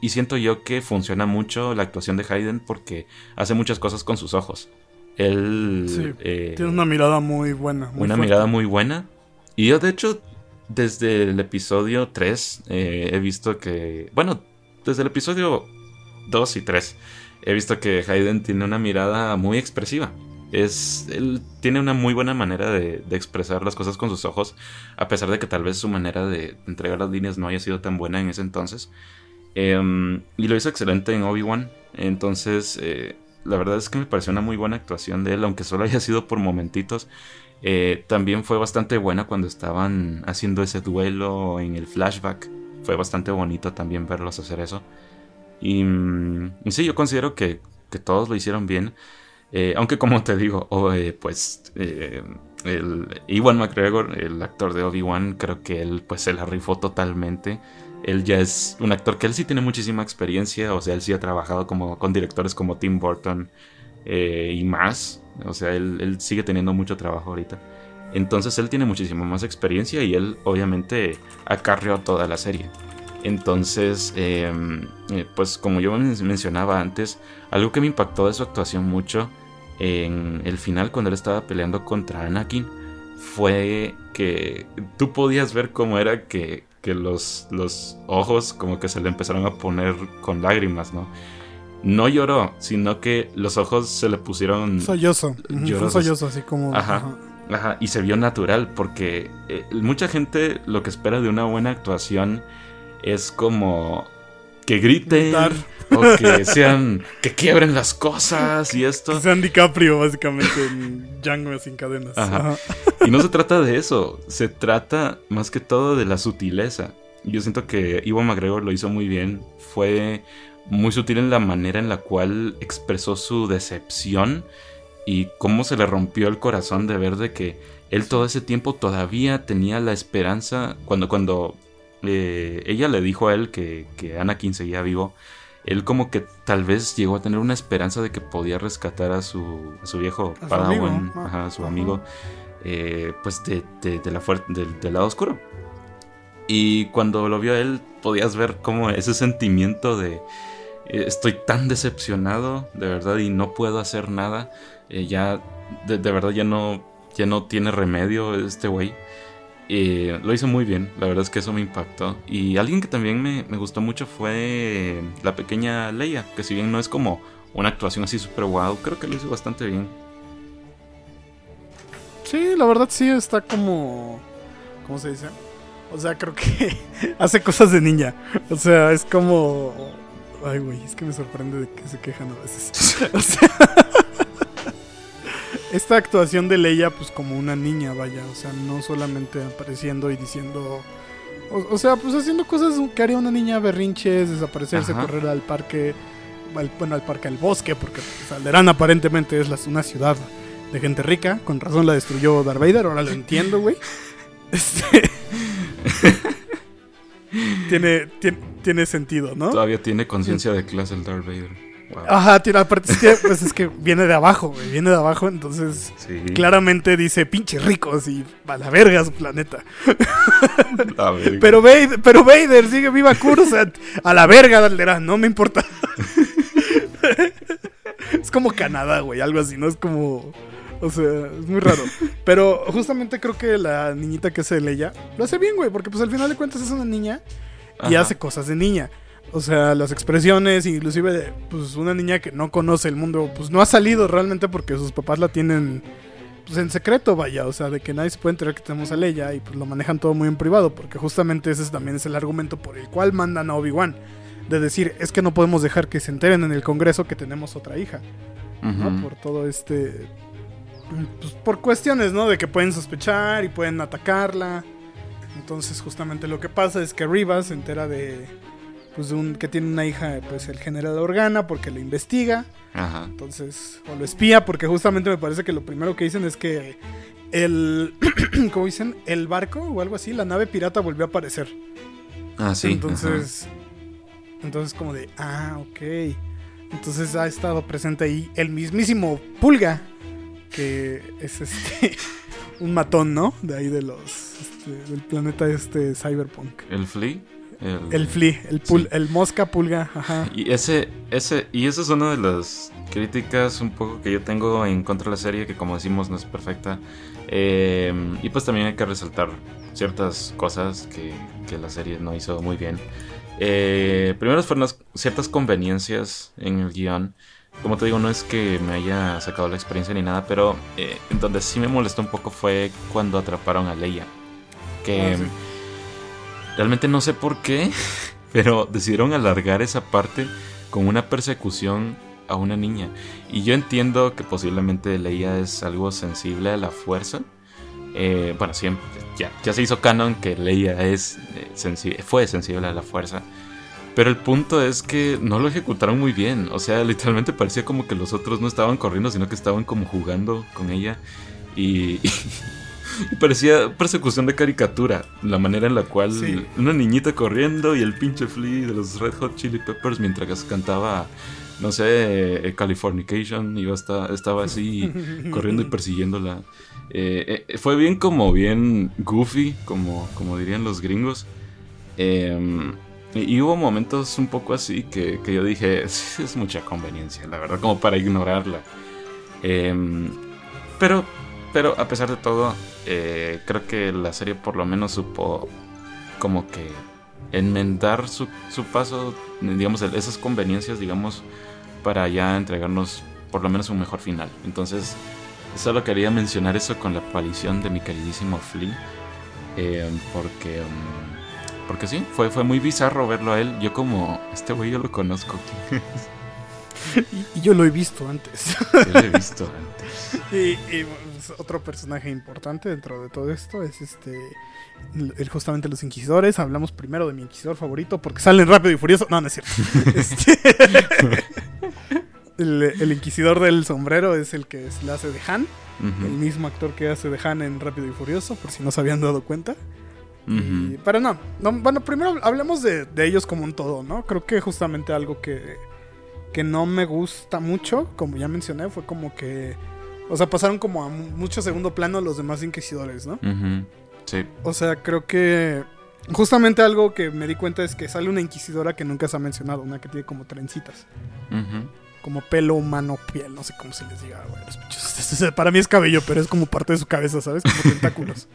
Y siento yo que funciona mucho la actuación de Hayden porque hace muchas cosas con sus ojos. Él Sí, eh, Tiene una mirada muy buena. muy una fuerte. mirada muy buena. Y yo, de hecho, desde el episodio 3 eh, he visto que. Bueno, desde el episodio 2 y 3 he visto que Hayden tiene una mirada muy expresiva. Es, él tiene una muy buena manera de, de expresar las cosas con sus ojos, a pesar de que tal vez su manera de entregar las líneas no haya sido tan buena en ese entonces. Em, y lo hizo excelente en Obi-Wan. Entonces, eh, la verdad es que me pareció una muy buena actuación de él, aunque solo haya sido por momentitos. Eh, también fue bastante buena cuando estaban haciendo ese duelo en el flashback. Fue bastante bonito también verlos hacer eso. Y, mm, sí, yo considero que, que todos lo hicieron bien. Eh, aunque como te digo, eh, pues el Iwan McGregor, el actor de Obi-Wan, creo que él pues se la rifó totalmente. Él ya es un actor que él sí tiene muchísima experiencia, o sea, él sí ha trabajado como, con directores como Tim Burton eh, y más. O sea, él, sigue teniendo mucho trabajo ahorita. Entonces él tiene muchísima más experiencia y él obviamente acarreó toda la serie. Entonces, eh, eh, pues como yo men- mencionaba antes, algo que me impactó de su actuación mucho en el final cuando él estaba peleando contra Anakin fue que tú podías ver cómo era que, que los, los ojos como que se le empezaron a poner con lágrimas, ¿no? No lloró, sino que los ojos se le pusieron... Sollozo. Fue sollozo, así como. Ajá. Ajá, y se vio natural porque eh, mucha gente lo que espera de una buena actuación es como que griten Gritar. o que sean que quiebren las cosas y esto. Sean DiCaprio, básicamente, en Django sin cadenas. Ajá. Ajá. Y no se trata de eso, se trata más que todo de la sutileza. Yo siento que Ivo McGregor lo hizo muy bien, fue muy sutil en la manera en la cual expresó su decepción y cómo se le rompió el corazón de ver de que él todo ese tiempo todavía tenía la esperanza cuando cuando eh, ella le dijo a él que, que Anakin seguía vivo. Él como que tal vez llegó a tener una esperanza de que podía rescatar a su, a su viejo A su Padawan, amigo, ajá, a su ajá. Eh, pues de, de- la del- del lado oscuro. Y cuando lo vio él, podías ver como ese sentimiento de eh, estoy tan decepcionado, de verdad, y no puedo hacer nada. Eh, ya, de, verdad, ya no, ya no tiene remedio este güey. Lo hizo muy bien, la verdad es que eso me impactó. Y alguien que también me, me gustó mucho fue la pequeña Leia, que si bien no es como una actuación así súper wow, creo que lo hizo bastante bien. Sí, la verdad sí está como. ¿Cómo se dice? O sea, creo que hace cosas de niña. O sea, es como. Ay, güey, es que me sorprende de que se quejan a veces. O sea, esta actuación de Leia, pues como una niña, vaya. O sea, no solamente apareciendo y diciendo. O, o sea, pues haciendo cosas que haría una niña berrinches, desaparecerse, Ajá. correr al parque. al- bueno, al parque al bosque, porque pues, Alderaan aparentemente es la- una ciudad de gente rica. Con razón la destruyó Darth Vader, ahora lo entiendo, güey. Este. tiene, tiene, tiene sentido, ¿no? Todavía tiene conciencia de clase el Darth Vader. Wow. Ajá, tiene, aparte es que, pues es que viene de abajo, güey. Viene de abajo, entonces Sí. claramente dice pinches ricos y a la verga su planeta. La verga. Pero Vader, pero Vader sigue viva Cursat. A la verga, Alderaan, no me importa. es como Canadá, güey, algo así, ¿no? Es como. O sea, es muy raro. Pero justamente creo que la niñita que hace Leia lo hace bien, güey, porque pues al final de cuentas es una niña y Ajá. hace cosas de niña. O sea, las expresiones, inclusive de pues una niña que no conoce el mundo, pues no ha salido realmente porque sus papás la tienen pues en secreto, vaya, o sea, de que nadie se puede enterar que tenemos a Leia y pues lo manejan todo muy en privado, porque justamente ese es- también es el argumento por el cual mandan a Obi-Wan, de decir, es que no podemos dejar que se enteren en el Congreso que tenemos otra hija, ¿no? Por todo este pues, por cuestiones, ¿no? De que pueden sospechar y pueden atacarla. Entonces, justamente lo que pasa es que Rivas se entera de pues de un que tiene una hija, pues el general Organa porque lo investiga. Ajá. Entonces, o lo espía, porque justamente me parece que lo primero que dicen es que el. ¿Cómo dicen? El barco o algo así, la nave pirata volvió a aparecer. Ah, sí. entonces. Entonces, como de. Ah, ok. Entonces ha estado presente ahí el mismísimo Pulga, que es este. un matón, ¿no? De ahí de los. este, del planeta este Cyberpunk. El Flea. El, El Flea, el, pul- Sí. el mosca pulga, ajá. Y ese, ese, y esa es una de las críticas un poco que yo tengo en contra de la serie, que como decimos no es perfecta. Eh, y pues también hay que resaltar ciertas cosas que, que la serie no hizo muy bien. Eh, primero fueron las- ciertas conveniencias en el guion. Como te digo, no es que me haya sacado la experiencia ni nada, pero eh, donde sí me molestó un poco fue cuando atraparon a Leia. Que Ah, sí. realmente no sé por qué, pero decidieron alargar esa parte con una persecución a una niña. Y yo entiendo que posiblemente Leia es algo sensible a la fuerza. Eh, bueno, siempre, ya, ya se hizo canon que Leia es, eh, sensi- fue sensible a la fuerza. Pero el punto es que no lo ejecutaron muy bien. O sea, literalmente parecía como que los otros no estaban corriendo, sino que estaban como jugando con ella. Y, y parecía persecución de caricatura. La manera en la cual Sí. una niñita corriendo y el pinche Flea de los Red Hot Chili Peppers mientras cantaba, no sé, eh, Californication. Iba hasta, estaba así corriendo y persiguiéndola. Eh, eh, fue bien como bien goofy, como, como dirían los gringos. Em, y, hubo momentos un poco así que, que yo dije, "Es- mucha conveniencia, la verdad, como para ignorarla. Em, pero, pero a pesar de todo, eh, creo que la serie por lo menos supo como que enmendar su, su paso, digamos, esas conveniencias, digamos, para ya entregarnos por lo menos un mejor final. Entonces, solo quería mencionar eso con la aparición de mi queridísimo Flea. eh, porque, mm, porque sí, fue, fue muy bizarro verlo a él. Yo como, este güey yo lo conozco, Y, y yo lo he visto antes. yo lo he visto antes. Y, y, pues, otro personaje importante dentro de todo esto es este. el- justamente los inquisidores. Hablamos primero de mi inquisidor favorito porque salen rápido y furioso. No, no es cierto. Este, el, el inquisidor del sombrero es el que la hace de Han. El mismo actor que hace de Han en Rápido y Furioso, por si no se habían dado cuenta. Y- pero no, no, bueno, primero hablemos de, de ellos como un todo, ¿no? Creo que justamente algo que, que no me gusta mucho, como ya mencioné, fue como que, o sea, pasaron como a mu- mucho segundo plano los demás inquisidores, ¿no? Ujú, Sí. O sea, creo que justamente algo que me di cuenta es que sale una inquisidora que nunca se ha mencionado, una que tiene como trencitas, como pelo, mano, piel, no sé cómo se les diga, güey, Para mí es cabello, pero es como parte de su cabeza, ¿sabes? Como tentáculos.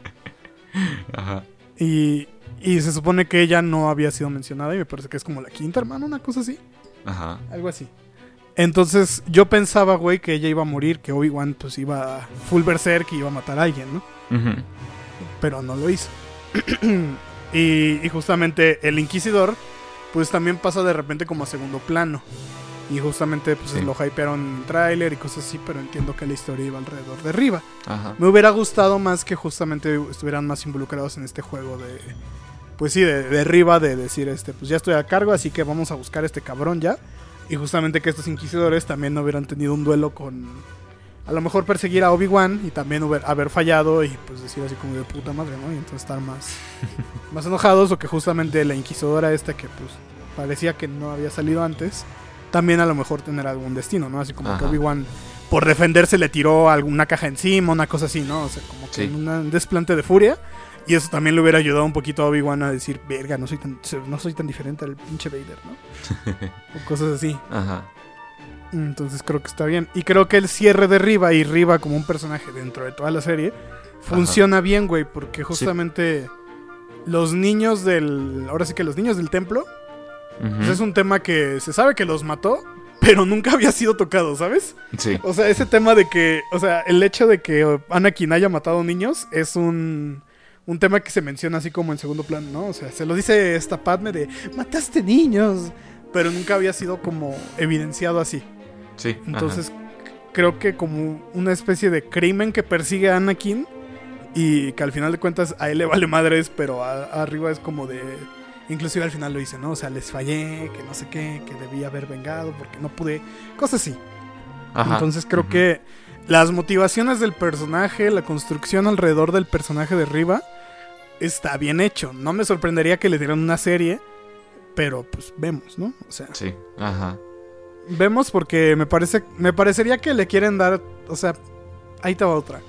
Ajá. Y, y se supone que ella no había sido mencionada y me parece que es como la quinta hermana, una cosa así. Ajá. Algo así. Entonces yo pensaba, güey, que ella iba a morir, que Obi-Wan pues iba a full berserk y iba a matar a alguien, ¿no? Ujú. Pero no lo hizo. y, y justamente el Inquisidor, pues también pasa de repente como a segundo plano. Y justamente pues Sí. lo hypearon tráiler y cosas así, pero entiendo que la historia iba alrededor de Riva. Ajá. Me hubiera gustado más que justamente estuvieran más involucrados en este juego de. Pues sí, de, de Riva, de decir, este, pues ya estoy a cargo, así que vamos a buscar a este cabrón ya. Y justamente que estos inquisidores también no hubieran tenido un duelo con. A lo mejor perseguir a Obi-Wan y también hubier- haber fallado y pues decir así como de puta madre, ¿no? Y entonces estar más, más enojados o que justamente la inquisidora esta que pues parecía que no había salido antes, también a lo mejor tener algún destino, ¿no? Así como que. Obi-Wan por defenderse le tiró alguna caja encima, una cosa así, ¿no? O sea, como que Sí. un desplante de furia. Y eso también le hubiera ayudado un poquito a Obi-Wan a decir, verga, no soy tan, no soy tan diferente al pinche Vader, ¿no? o cosas así. Ajá. Entonces creo que está bien. Y creo que el cierre de Riva y Riva como un personaje dentro de toda la serie funciona bien, güey, porque justamente los niños del... Ahora sí que los niños del templo, Pues es un tema que se sabe que los mató, pero nunca había sido tocado, ¿sabes? Sí. O sea, ese tema de que, o sea, el hecho de que Anakin haya matado niños es un, un tema que se menciona así como en segundo plano, ¿no? O sea, se lo dice esta Padme de, mataste niños, pero nunca había sido como evidenciado así. Sí. Entonces, creo que como una especie de crimen que persigue a Anakin y que al final de cuentas a él le vale madres, pero a- arriba es como de... Inclusive al final lo dice, ¿no? O sea, les fallé, que no sé qué, que debía haber vengado porque no pude, cosas así. Ajá. Entonces creo que las motivaciones del personaje, la construcción alrededor del personaje de Riva está bien hecho. No me sorprendería que le dieran una serie, pero pues vemos, ¿no? O sea, Sí. Ajá. vemos porque me parece me parecería que le quieren dar, o sea, ahí te va otra.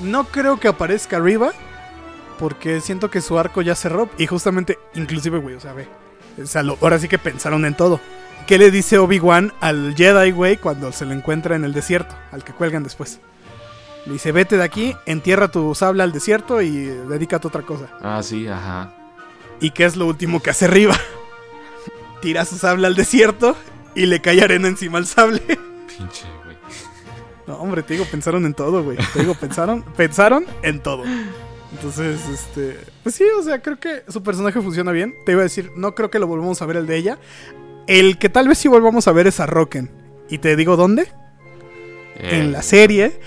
No creo que aparezca Riva porque siento que su arco ya cerró y justamente inclusive, güey, o sea, ve. O sea, lo- ahora sí que pensaron en todo. ¿Qué le dice Obi-Wan al Jedi, güey, cuando se lo encuentra en el desierto, al que cuelgan después? Le dice, vete de aquí, entierra tu sable al desierto y dedícate a otra cosa. Ah, sí, ajá. ¿Y qué es lo último que hace Riva? Tira su sable al desierto y le cae arena encima al sable. Pinche, güey. No, hombre, te digo, pensaron en todo, güey. Te digo, pensaron, pensaron en todo. Entonces, este. Pues sí, o sea, creo que su personaje funciona bien. Te iba a decir, no creo que lo volvamos a ver el de ella. El que tal vez sí volvamos a ver es a Rocken. Y te digo dónde. Eh, En la serie.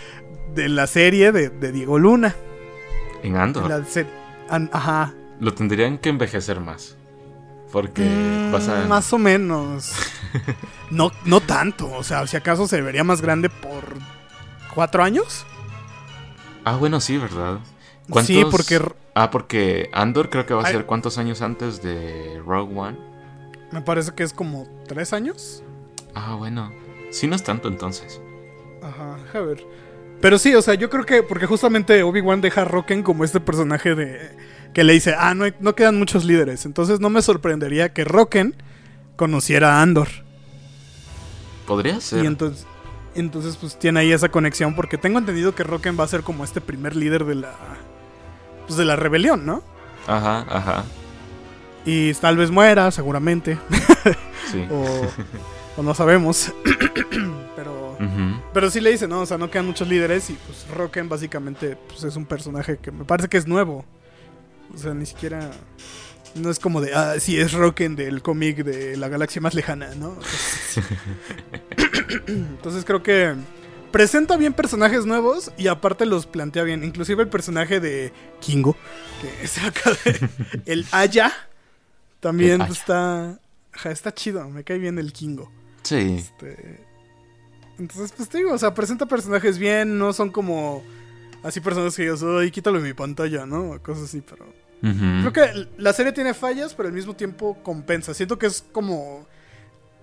De la serie de, de Diego Luna. En Andor. En la an- ajá. Lo tendrían que envejecer más. Porque Mm, vas a. Más o menos. no, no tanto. O sea, si acaso se vería más grande por. ¿Cuatro años? Ah, bueno, sí, ¿verdad? Sí, porque Ah, porque Andor creo que va a Ay. ser cuántos años antes de Rogue One. me parece que es como tres años. Ah, bueno. Sí, no es tanto entonces. Ajá, a ver. Pero sí, o sea, yo creo que porque justamente Obi-Wan deja a Rocken como este personaje de que le dice, ah, no, hay- no quedan muchos líderes. Entonces no me sorprendería que Rocken conociera a Andor. Podría ser. Y entonces, entonces pues tiene ahí esa conexión porque tengo entendido que Rocken va a ser como este primer líder de la pues de la rebelión, ¿no? Ajá, ajá. Y tal vez muera, seguramente, Sí. o, o no sabemos. Pero. Pero sí le dice, ¿no? O sea, no quedan muchos líderes y pues Rocken básicamente pues, es un personaje que me parece que es nuevo. O sea, ni siquiera... No es como de, ah, sí, es Rocken del cómic de la galaxia más lejana, ¿no? Entonces, Entonces creo que presenta bien personajes nuevos y aparte los plantea bien. Inclusive el personaje de Kingo, que se acaba de... El Aya, también El está... está chido, me cae bien el Kingo. Sí. Este, Entonces, pues te digo, o sea, presenta personajes bien, no son como así personas que yo soy, quítalo de mi pantalla, ¿no? Cosas así, pero... Creo que la serie tiene fallas, pero al mismo tiempo compensa. Siento que es como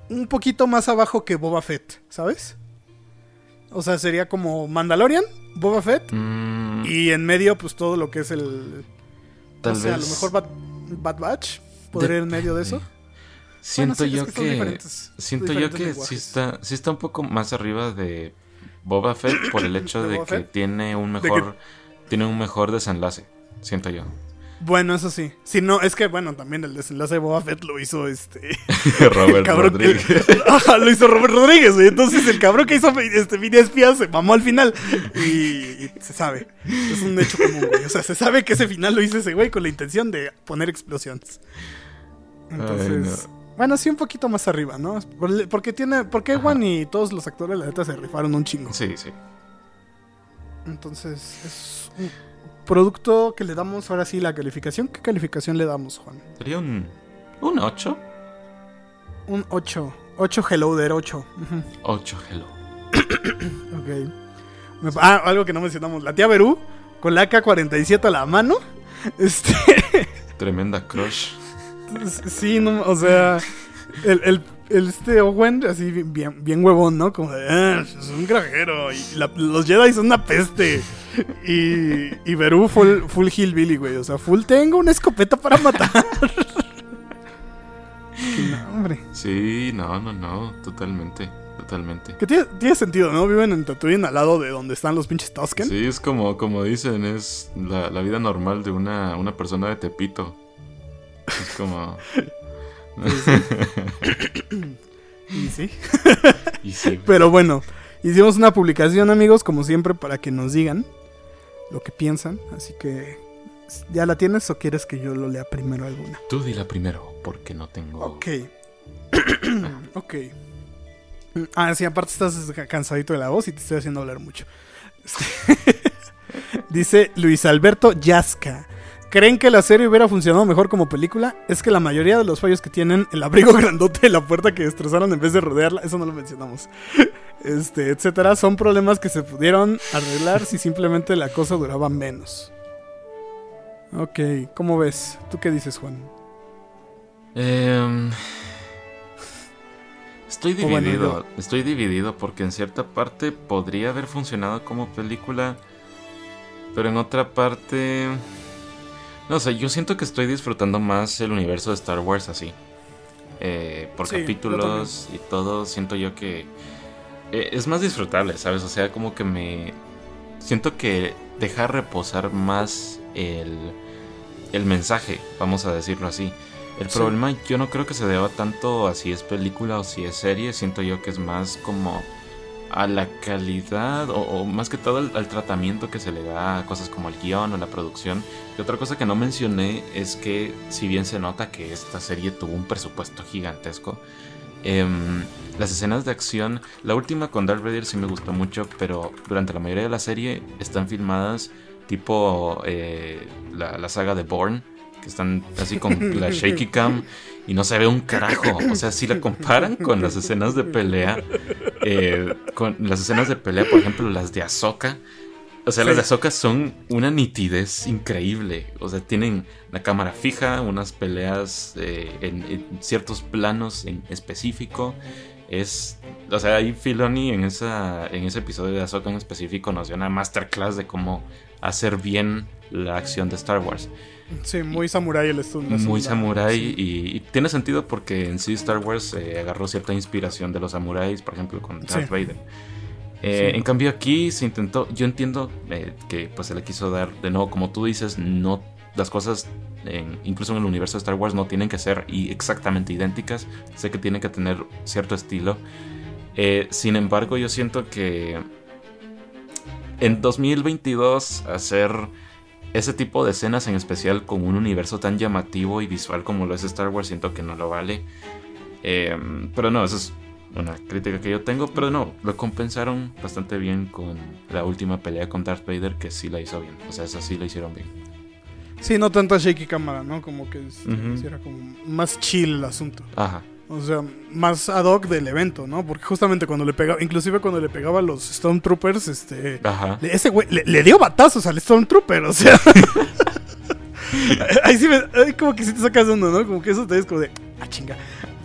un poquito más abajo que Boba Fett, ¿sabes? O sea, sería como Mandalorian, Boba Fett, Mm, y en medio, pues todo lo que es el... tal o sea, vez. a lo mejor Bad, Bad Batch podría ir en medio de eso. Siento Bueno, sí, es yo que son que. diferentes- siento yo que sí está, sí está un poco más arriba de Boba Fett por el hecho ¿De que Fett? tiene un mejor. Tiene un mejor desenlace. siento yo. Bueno, eso sí. Si no, es que, bueno, también el desenlace de Boba Fett lo hizo este. Robert cabrón, Rodríguez. Ajá, lo hizo Robert Rodríguez, güey. Entonces el cabrón que hizo este Mini Espía se mamó al final. Y, y se sabe. Es un hecho común, güey. O sea, se sabe que ese final lo hizo ese güey con la intención de poner explosiones. Entonces. Bueno, sí, un poquito más arriba, ¿no? Por- Porque tiene. Porque Ewan y todos los actores, la neta, se rifaron un chingo. Sí, sí. Entonces, es producto que le damos ahora sí la calificación. ¿Qué calificación le damos, Juan? Sería un, un 8. Un 8. 8 Hello der 8. Ujú. 8, hello. Ok. Ah, algo que no mencionamos. La tía Berú, con la AK-47 a la mano. Este. Tremenda crush. sí, no, o sea. El, el, el este Owen, así bien, bien huevón, ¿no? Como de. "Ah, es un granjero. Y la- los Jedi son una peste. Y, y Berú full, full hillbilly, güey. O sea, full tengo una escopeta para matar. No, hombre. Sí, no, no, no. Totalmente. Totalmente. Que tiene, tiene sentido, ¿no? Viven en Tatooine al lado de donde están los pinches Tusken. Sí, es como, como dicen, es la, la vida normal de una, una persona de Tepito. Es como... Y sí. y sí. Pero bueno, hicimos una publicación, amigos, como siempre, para que nos digan lo que piensan. Así que, ¿ya la tienes o quieres que yo lo lea primero alguna? Tú dila primero, porque no tengo... Ok. ok. Ah, sí, aparte estás cansadito de la voz y te estoy haciendo hablar mucho. Este, Dice Luis Alberto Yasca. ¿Creen que la serie hubiera funcionado mejor como película? Es que la mayoría de los fallos que tienen, el abrigo grandote de la puerta que destrozaron en vez de rodearla, eso no lo mencionamos. Este, etcétera, son problemas que se pudieron arreglar si simplemente la cosa duraba menos. Ok, ¿cómo ves? ¿Tú qué dices, Juan? Em, estoy bueno, dividido, estoy dividido porque en cierta parte podría haber funcionado como película, pero en otra parte, no sé, yo siento que estoy disfrutando más el universo de Star Wars así, Eh, por Sí, capítulos y todo, siento yo que eh, es más disfrutable, ¿sabes? O sea, como que me siento que deja reposar más el, el mensaje, vamos a decirlo así. El Sí. problema yo no creo que se deba tanto a si es película o si es serie, siento yo que es más como a la calidad o, más que todo al, tratamiento que se le da a cosas como el guion o la producción. Y otra cosa que no mencioné es que si bien se nota que esta serie tuvo un presupuesto gigantesco, em, las escenas de acción, la última con Darth Vader sí me gustó mucho, pero durante la mayoría de la serie están filmadas tipo eh, la, la saga de Bourne, que están así con la shaky cam y no se ve un carajo. O sea, si la comparan con las escenas de pelea, eh, con las escenas de pelea, por ejemplo, las de Ahsoka. O sea, las de Ahsoka son una nitidez increíble. O sea, tienen la cámara fija, unas peleas eh, en, en ciertos planos en específico. Es, o sea, ahí Filoni en, esa, en ese episodio de Ahsoka en específico nos dio una masterclass de cómo hacer bien la acción de Star Wars. Sí, muy samurai el estudio. Muy samurai y, y tiene sentido porque en sí Star Wars eh, agarró cierta inspiración de los samuráis, por ejemplo, con Darth Sí. Vader. Eh, Sí. En cambio aquí se intentó, yo entiendo eh, que pues se le quiso dar, de nuevo, como tú dices, no las cosas, en- incluso en el universo de Star Wars, no tienen que ser y exactamente idénticas. Sé que tienen que tener cierto estilo. Eh, sin embargo, yo siento que en 2022 hacer ese tipo de escenas en especial con un universo tan llamativo y visual como lo es Star Wars, siento que no lo vale. Eh, pero no, esa es una crítica que yo tengo. Pero no, lo compensaron bastante bien con la última pelea con Darth Vader, que sí la hizo bien. O sea, esa sí la hicieron bien. Sí, no tanta shaky cámara, ¿no? Como que era como más chill el asunto. Ajá. O sea, más ad hoc del evento, ¿no? Porque justamente cuando le pegaba, inclusive cuando le pegaba a los Stormtroopers, este... Ajá. le- Ese güey le, le dio batazos al Stormtrooper, o sea... ahí sí me... ahí como que sí te sacas uno, ¿no? Como que eso te es como de... Ah, chinga.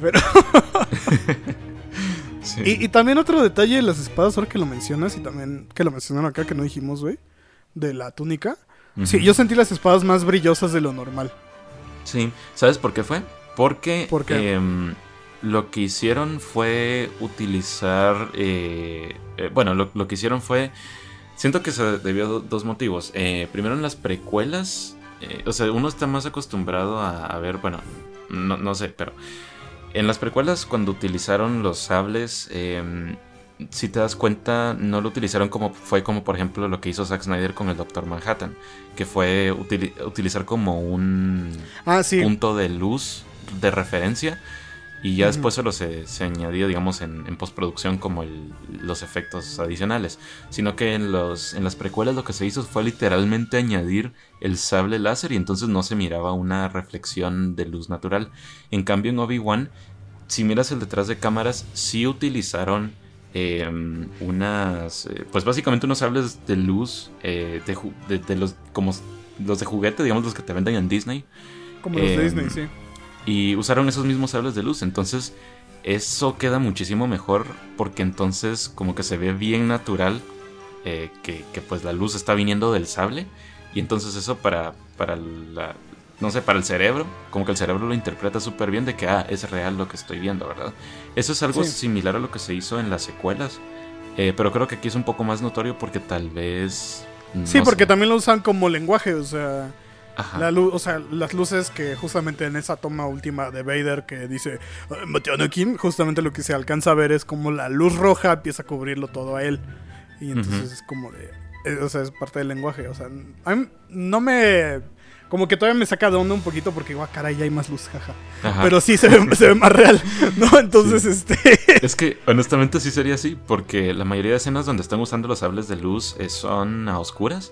Pero... Sí. Y, y también otro detalle de las espadas, ahora que lo mencionas, y también que lo mencionaron acá, que no dijimos, güey, de la túnica. Sí, yo sentí las espadas más brillosas de lo normal. Sí, ¿sabes por qué fue? Porque ¿Por qué? em, lo que hicieron fue utilizar, eh, eh, bueno, lo, lo que hicieron fue, siento que se debió a do- dos motivos. Eh, primero en las precuelas eh, o sea, uno está más acostumbrado a, a ver, bueno, no, no sé, pero en las precuelas cuando utilizaron los sables, em, si te das cuenta, no lo utilizaron como fue como por ejemplo lo que hizo Zack Snyder con el Doctor Manhattan, que fue utili- utilizar como un Ah, sí. punto de luz de referencia y ya después se lo se, se añadió digamos en, en postproducción como el- los efectos adicionales sino que en los en las precuelas lo que se hizo fue literalmente añadir el sable láser y entonces no se miraba una reflexión de luz natural. En cambio en Obi-Wan si miras el detrás de cámaras sí utilizaron eh, unas eh, pues básicamente unos sables de luz eh, de, de- de los como los de juguete digamos los que te venden en Disney. Como los de em, Disney, sí. Y usaron esos mismos sables de luz. Entonces, eso queda muchísimo mejor porque entonces como que se ve bien natural eh, que, que, pues la luz está viniendo del sable. Y entonces eso para, para la... No sé, para el cerebro, como que el cerebro lo interpreta súper bien de que, ah, es real lo que estoy viendo, ¿verdad? Eso es algo Sí. similar a lo que se hizo en las secuelas. eh, pero creo que aquí es un poco más notorio porque tal vez... Sí, porque sé. también lo usan como lenguaje, o sea, Ajá. la luz, o sea, las luces que justamente en esa toma última de Vader que dice "Ah, "Mate a Anakin", justamente lo que se alcanza a ver es como la luz roja empieza a cubrirlo todo a él. Y entonces es como de, eh, o sea, es parte del lenguaje, o sea, a mí no me como que todavía me saca de onda un poquito porque igual caray, ya hay más luz, jaja. Ajá. Pero sí se ve, se ve más real, ¿no? Entonces, este Es que honestamente sí sería así, porque la mayoría de escenas donde están usando los sables de luz eh, son a oscuras.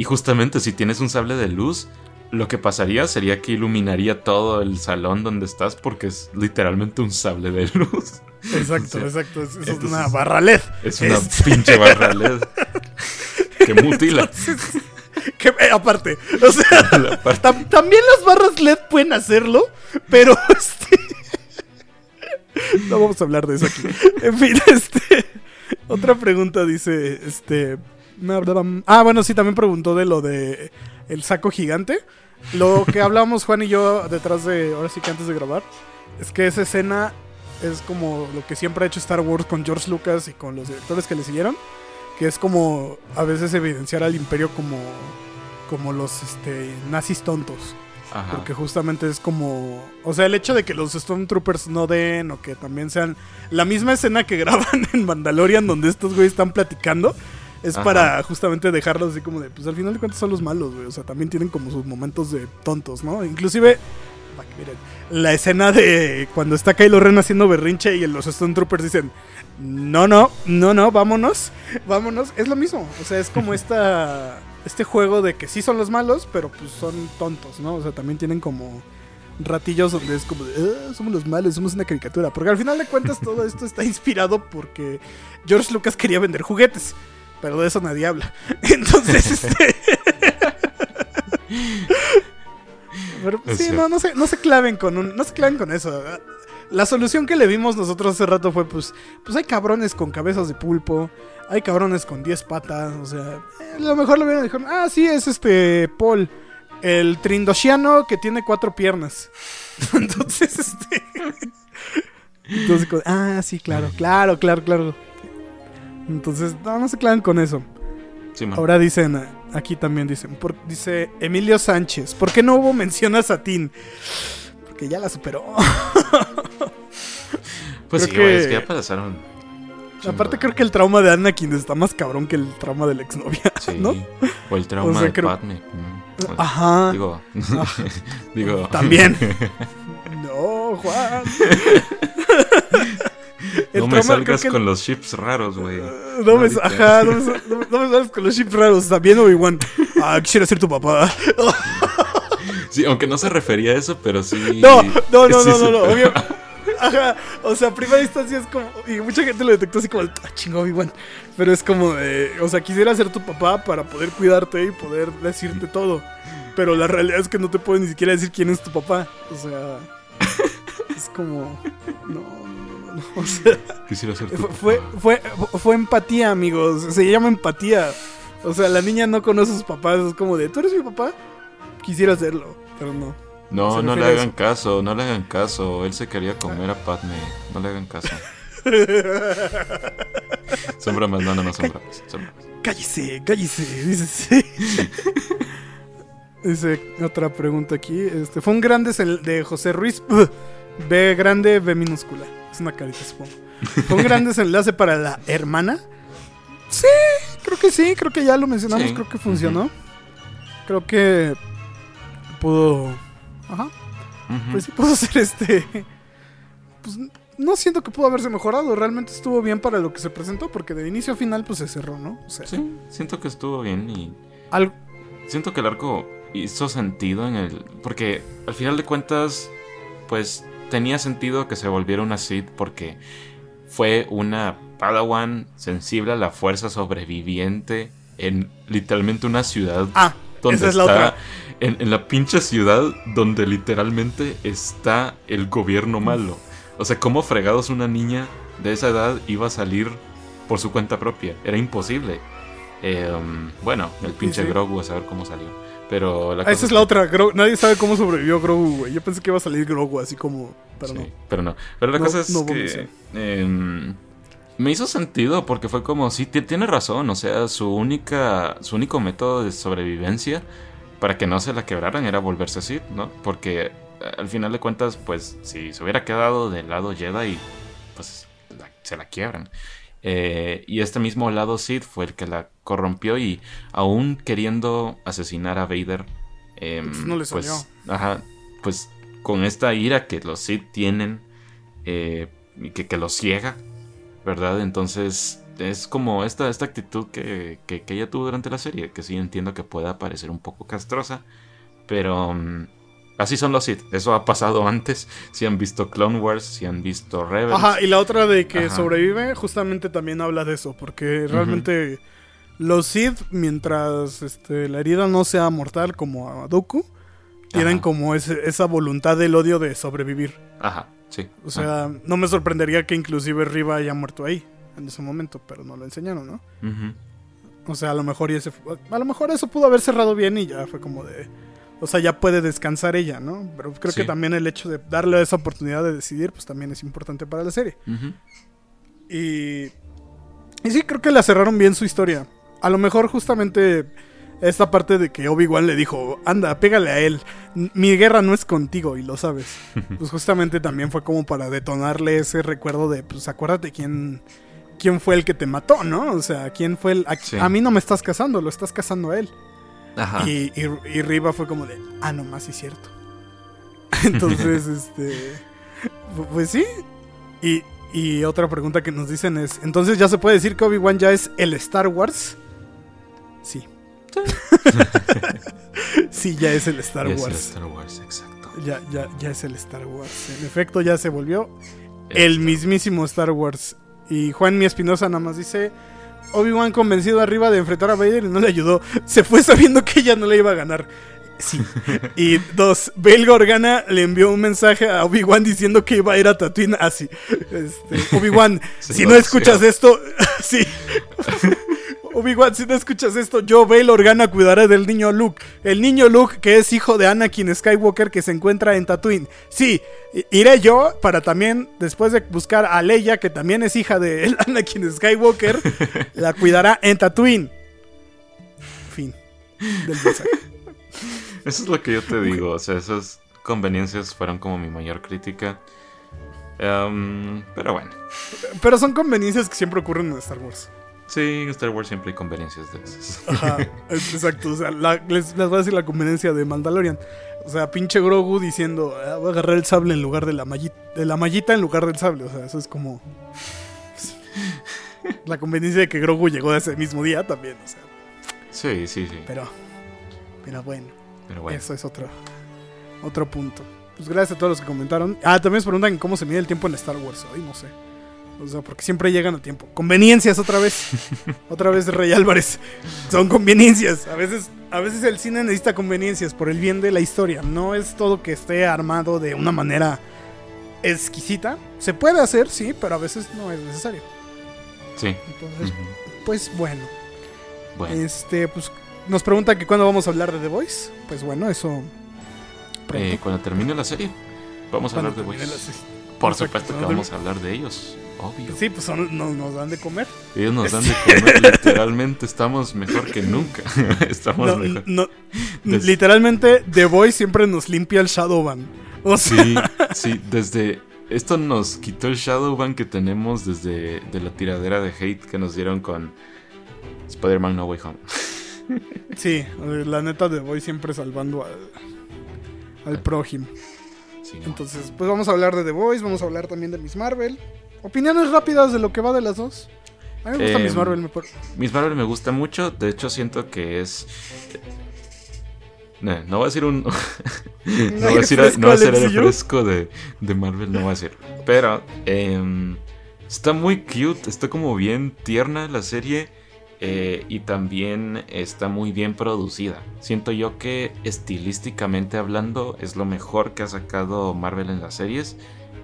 Y justamente si tienes un sable de luz, lo que pasaría sería que iluminaría todo el salón donde estás, porque es literalmente un sable de luz. Exacto, exacto. Es, es una barra LED. Es una Este- pinche barra LED que mutila. Que, eh, aparte, o sea, La parte- tam- también las barras LED pueden hacerlo, pero este. No vamos a hablar de eso aquí. En fin, este. Otra pregunta dice, este. Ah, bueno, sí, también preguntó de lo de el saco gigante. Lo que hablábamos Juan y yo detrás de, ahora sí que antes de grabar, es que esa escena es como lo que siempre ha hecho Star Wars con George Lucas y con los directores que le siguieron, que es como a veces evidenciar al imperio como, como los este, nazis tontos. Ajá. Porque justamente es como. O sea, el hecho de que los Stormtroopers no den o que también sean. La misma escena que graban en Mandalorian, donde estos güeyes están platicando, es Ajá. para justamente dejarlos así como de. Pues al final de cuentas son los malos, güey. O sea, también tienen como sus momentos de tontos, ¿no? Inclusive. miren, La escena de cuando está Kylo Ren haciendo berrinche y los Stormtroopers dicen. No, no, no, no, vámonos, vámonos. Es lo mismo. O sea, es como esta. Este juego de que sí son los malos, pero pues son tontos, ¿no? O sea, también tienen como ratillos donde es como de, "Ah, somos los malos, somos una caricatura. Porque al final de cuentas todo esto está inspirado porque George Lucas quería vender juguetes. Pero de eso nadie habla. Entonces, este. Pero, Es sí, no, no se, no se claven con un, no se claven con eso. La solución que le vimos nosotros hace rato fue pues, pues hay cabrones con cabezas de pulpo, hay cabrones con 10 patas, o sea, eh, a lo mejor lo vieron y dijeron, ah, sí, es este Paul, el trindoshiano que tiene cuatro piernas. Entonces, este... Entonces, ah, sí, claro, claro, claro, claro. Entonces, no, no se claven con eso. Sí. Ahora dicen, eh, aquí también dicen, por- dice Emilio Sánchez, ¿por qué no hubo mención a Satín? Porque ya la superó. pues creo sí, güey, es que- que ya pasaron. Aparte creo que el trauma de Anakin está más cabrón que el trauma de la exnovia, Sí. ¿no? O el trauma O sea, de creo- Padme. mm, pues, Ajá. Digo. digo. También. No, Juan. El no me salgas con los chips raros, güey. No me, ajá, no me, sal- no me- no me sales con los chips raros. También Obi-Wan. Ah, quisiera ser tu papá. Sí, aunque no se refería a eso, pero sí. No, no, no, no, no, obvio. Ajá, o sea, a primera instancia es como. Y mucha gente lo detectó así como, ah, chingo, Obi-Wan. Pero es como, de, o sea, quisiera ser tu papá para poder cuidarte y poder decirte todo. Pero la realidad es que no te puedo ni siquiera decir quién es tu papá. O sea, es como. No. O sea, Quisiera ser fue, fue, fue, empatía, amigos. Se llama empatía. O sea, la niña no conoce a sus papás. Es como de, ¿tú eres mi papá? Quisiera serlo, pero no. No, no le hagan caso, no le hagan caso. Él se quería comer a Padme. No le hagan caso. Son bromas, no, no, no son bromas. Son bromas. Cállese, cállese, dice sí. Dice otra pregunta aquí. Este, fue un grande de José Ruiz. B grande, B minúscula. Es una carita, supongo. Fue un gran desenlace para la hermana. Sí, creo que sí. Creo que ya lo mencionamos. Sí. Creo que funcionó. Creo que pudo. Ajá. Pues sí pudo ser este. Pues no siento que pudo haberse mejorado. Realmente estuvo bien para lo que se presentó. Porque de inicio a final, pues se cerró, ¿no? O sea, Sí, siento que estuvo bien y algo. siento que el arco hizo sentido en el... Porque al final de cuentas, pues tenía sentido que se volviera una Sith porque fue una Padawan sensible a la fuerza sobreviviente en literalmente una ciudad Ah, donde esa es la está otra. En, en la pinche ciudad donde literalmente está el gobierno malo. O sea, ¿cómo fregados una niña de esa edad iba a salir por su cuenta propia? Era imposible. Eh, um, bueno, el pinche sí. Grogu a saber cómo salió. Pero la Ah, cosa esa es la otra. Gro- Nadie sabe cómo sobrevivió Grogu, güey. Yo pensé que iba a salir Grogu así como. Pero Sí, no. pero no. Pero la No- cosa es no que em, me hizo sentido porque fue como, sí, ti- tiene razón, o sea, su única, su único método de sobrevivencia para que no se la quebraran era volverse así, ¿no? Porque eh, al final de cuentas, pues, si se hubiera quedado del lado Jedi, pues la- se la quiebran. Eh, y este mismo lado Sith fue el que la corrompió y aún queriendo asesinar a Vader, em, Pues no le pues, salió. ajá, pues con esta ira que los Sith tienen eh, y que, que los ciega, ¿verdad? Entonces es como esta, esta actitud que, que, que ella tuvo durante la serie, que sí entiendo que pueda parecer un poco castrosa, pero mm, así son los Sith, eso ha pasado antes, si han visto Clone Wars, si han visto Rebels. Ajá, y la otra de que Ajá. sobrevive, justamente también habla de eso. Porque realmente los Sith, mientras este, la herida no sea mortal como a Dooku, tienen Ajá. como ese- esa voluntad del odio de sobrevivir. Ajá, sí. O sea, no me sorprendería que inclusive Riva haya muerto ahí en ese momento, pero no lo enseñaron, ¿no? Ujú. O sea, a lo mejor y ese a lo mejor eso pudo haber cerrado bien y ya fue como de o sea, ya puede descansar ella, ¿no? Pero creo que también el hecho de darle esa oportunidad de decidir pues también es importante para la serie. Y y sí, creo que la cerraron bien su historia. A lo mejor justamente esta parte de que Obi-Wan le dijo, anda, pégale a él. Mi guerra no es contigo y lo sabes. Pues justamente también fue como para detonarle ese recuerdo de, pues acuérdate quién, quién fue el que te mató, ¿no? O sea, quién fue el... A, Sí. a mí no me estás casando, lo estás casando a él. Ajá. Y, y, y Riva fue como de, ah, no más, sí es cierto. Entonces, este. pu- Pues sí. Y, y otra pregunta que nos dicen es: ¿entonces ya se puede decir que Obi-Wan ya es el Star Wars? Sí. sí, ya es el Star Y es el Wars. Star Wars, exacto. Ya, ya, ya es el Star Wars. En efecto, ya se volvió el mismísimo Star Wars. Y Juan Mi Espinosa nada más dice: Obi-Wan convencido arriba de enfrentar a Vader y no le ayudó. Se fue sabiendo que ella no le iba a ganar. Sí. Y dos, Bail Organa le envió un mensaje a Obi-Wan diciendo que iba a ir a Tatooine así. Este, Obi-Wan, si no escuchas esto, sí. Obi-Wan, si no escuchas esto, yo, Bail Organa, cuidaré del niño Luke. El niño Luke, que es hijo de Anakin Skywalker, que se encuentra en Tatooine. Sí, iré yo para también, después de buscar a Leia, que también es hija de el Anakin Skywalker, la cuidará en Tatooine. Fin del mensaje. Eso es lo que yo te digo, o sea, esas conveniencias fueron como mi mayor crítica. Em, pero bueno, Pero son conveniencias que siempre ocurren en Star Wars. Sí, en Star Wars siempre hay conveniencias de esas. Ajá, exacto. O sea, la- les, les voy a decir la conveniencia de Mandalorian. O sea, pinche Grogu diciendo, "Ah, voy a agarrar el sable en lugar de la mallita, de la mallita en lugar del sable. O sea, eso es como. La conveniencia de que Grogu llegó ese mismo día también, o sea. Sí, sí, sí. Pero. Pero bueno, Pero bueno, eso es otro. Otro punto. Pues gracias a todos los que comentaron. Ah, también nos preguntan cómo se mide el tiempo en Star Wars. Hoy no sé. O sea, porque siempre llegan a tiempo. Conveniencias otra vez. otra vez Rey Álvarez. Son conveniencias. A veces, a veces el cine necesita conveniencias por el bien de la historia. No es todo que esté armado de una manera exquisita. Se puede hacer, sí, pero a veces no es necesario. sí. Entonces, pues bueno. Bueno, Este, pues nos preguntan que cuándo vamos a hablar de The Voice. Pues bueno, eso. eh, cuando termine la serie, vamos a hablar de termine Voice. Por supuesto que vamos a hablar de ellos, obvio. Sí, pues son- nos, nos dan de comer. Ellos nos dan de comer, literalmente estamos mejor que nunca. estamos No, mejor. no- Des- literalmente, The Voice siempre nos limpia el Shadowban. O sea, Sí, sí, desde... Esto nos quitó el Shadowban que tenemos desde de la tiradera de hate que nos dieron con Spider-Man No Way Home. sí, la neta, The Voice siempre salvando al, al prójimo. Sí, no. Entonces, pues vamos a hablar de The Voice, vamos a hablar también de Miss Marvel. Opiniones rápidas de lo que va de las dos. A mí me gusta Em, Miss Marvel. Me por- Miss Marvel me gusta mucho, de hecho siento que es... No, no voy a decir un... no voy a decir, fresco no voy a decir el fresco de, de Marvel, no voy a decir. Pero em, está muy cute, está como bien tierna la serie eh, y también está muy bien producida. Siento yo que estilísticamente hablando es lo mejor que ha sacado Marvel en las series.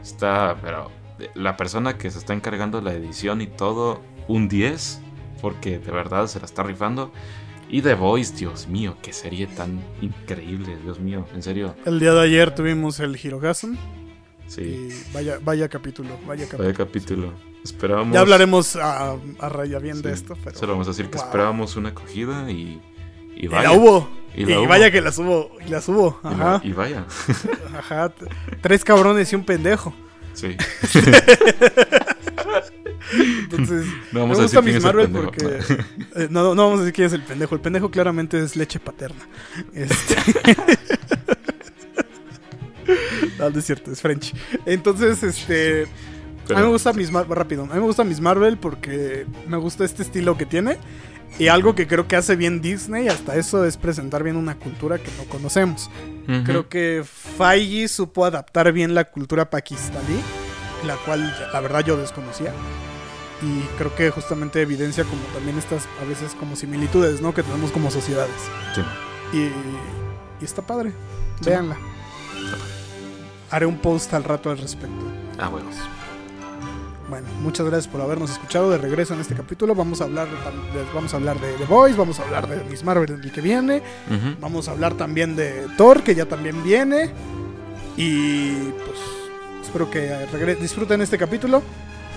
Está, pero la persona que se está encargando la edición y todo, un 10, porque de verdad se la está rifando. Y The Voice, Dios mío, qué serie tan increíble, Dios mío, en serio. El día de ayer tuvimos el Hirogasm. Sí, Y vaya, vaya capítulo, vaya capítulo. vaya capítulo. Esperábamos. Ya hablaremos a, a raya bien de esto, pero. Solo vamos a decir que Wow. esperábamos una acogida y. Y Y vaya. la hubo. Y Y, la hubo. vaya que las hubo. Y las hubo. Y la- Ajá. y vaya. Ajá. Tres cabrones y un pendejo. Sí. Entonces. No vamos me a gusta decir quién Miss es el Marvel pendejo. porque. eh, no, no vamos a decir quién es el pendejo. El pendejo claramente es leche paterna. Este. No, no es cierto, es French. Entonces, este. Pero- a mí me gusta Miss Marvel, rápido. A mí me gusta Miss Marvel porque me gusta este estilo que tiene. Y algo que creo que hace bien Disney, hasta eso, es presentar bien una cultura que no conocemos. Ujú. Creo que Feige supo adaptar bien la cultura pakistaní, la cual la verdad yo desconocía. Y creo que justamente evidencia como también estas a veces como similitudes, ¿no? Que tenemos como sociedades. Sí. Y, y está padre. Sí. Véanla. Haré un post al rato al respecto. Ah, huevos. Bueno, muchas gracias por habernos escuchado de regreso en este capítulo. Vamos a hablar de, vamos a hablar de The Boys, vamos a hablar de Miss Marvel el que viene. Vamos a hablar también de Thor, que ya también viene. Y pues espero que disfruten este capítulo.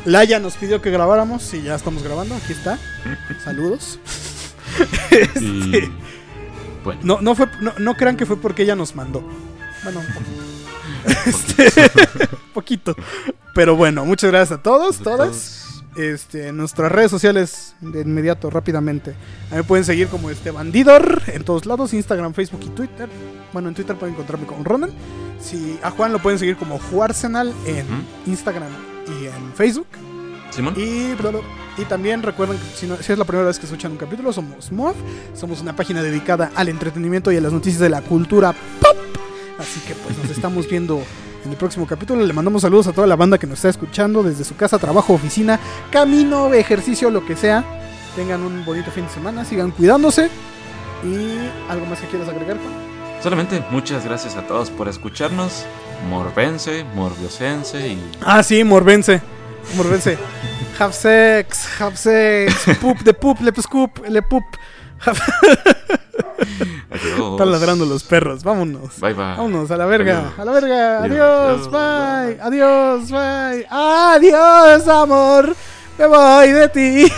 Laia nos pidió que grabáramos y ya estamos grabando. Aquí está. Saludos. Y. Este, Bueno. no, no, fue, no, no crean que fue porque ella nos mandó. Bueno. Este, poquito. Pero bueno, muchas gracias a todos, todas. Este, en nuestras redes sociales de inmediato, rápidamente. A mí me pueden seguir como este bandidor en todos lados, Instagram, Facebook y Twitter. Bueno, en Twitter pueden encontrarme como Ronan. Si a Juan lo pueden seguir como Juarsenal en. Instagram y en Facebook. Simón. Y, y también recuerden que si, no- si es la primera vez que escuchan un capítulo, somos MOV. Somos una página dedicada al entretenimiento y a las noticias de la cultura pop. Así que pues nos estamos viendo en el próximo capítulo. Le mandamos saludos a toda la banda que nos está escuchando desde su casa, trabajo, oficina, camino, ejercicio, lo que sea. Tengan un bonito fin de semana, sigan cuidándose. Y algo más que quieras agregar, Juan? Solamente muchas gracias a todos por escucharnos. Morbense, morbiosense y. Ah, sí, Morbense. Morbense. Have sex, have sex. Poop, de poop, le scoop, le poop. Están ladrando los perros. Vámonos. Bye bye. Vámonos, a la verga. Adiós. A la verga. Adiós. Adiós. Bye. Adiós. Bye. Adiós, amor. Me voy de ti.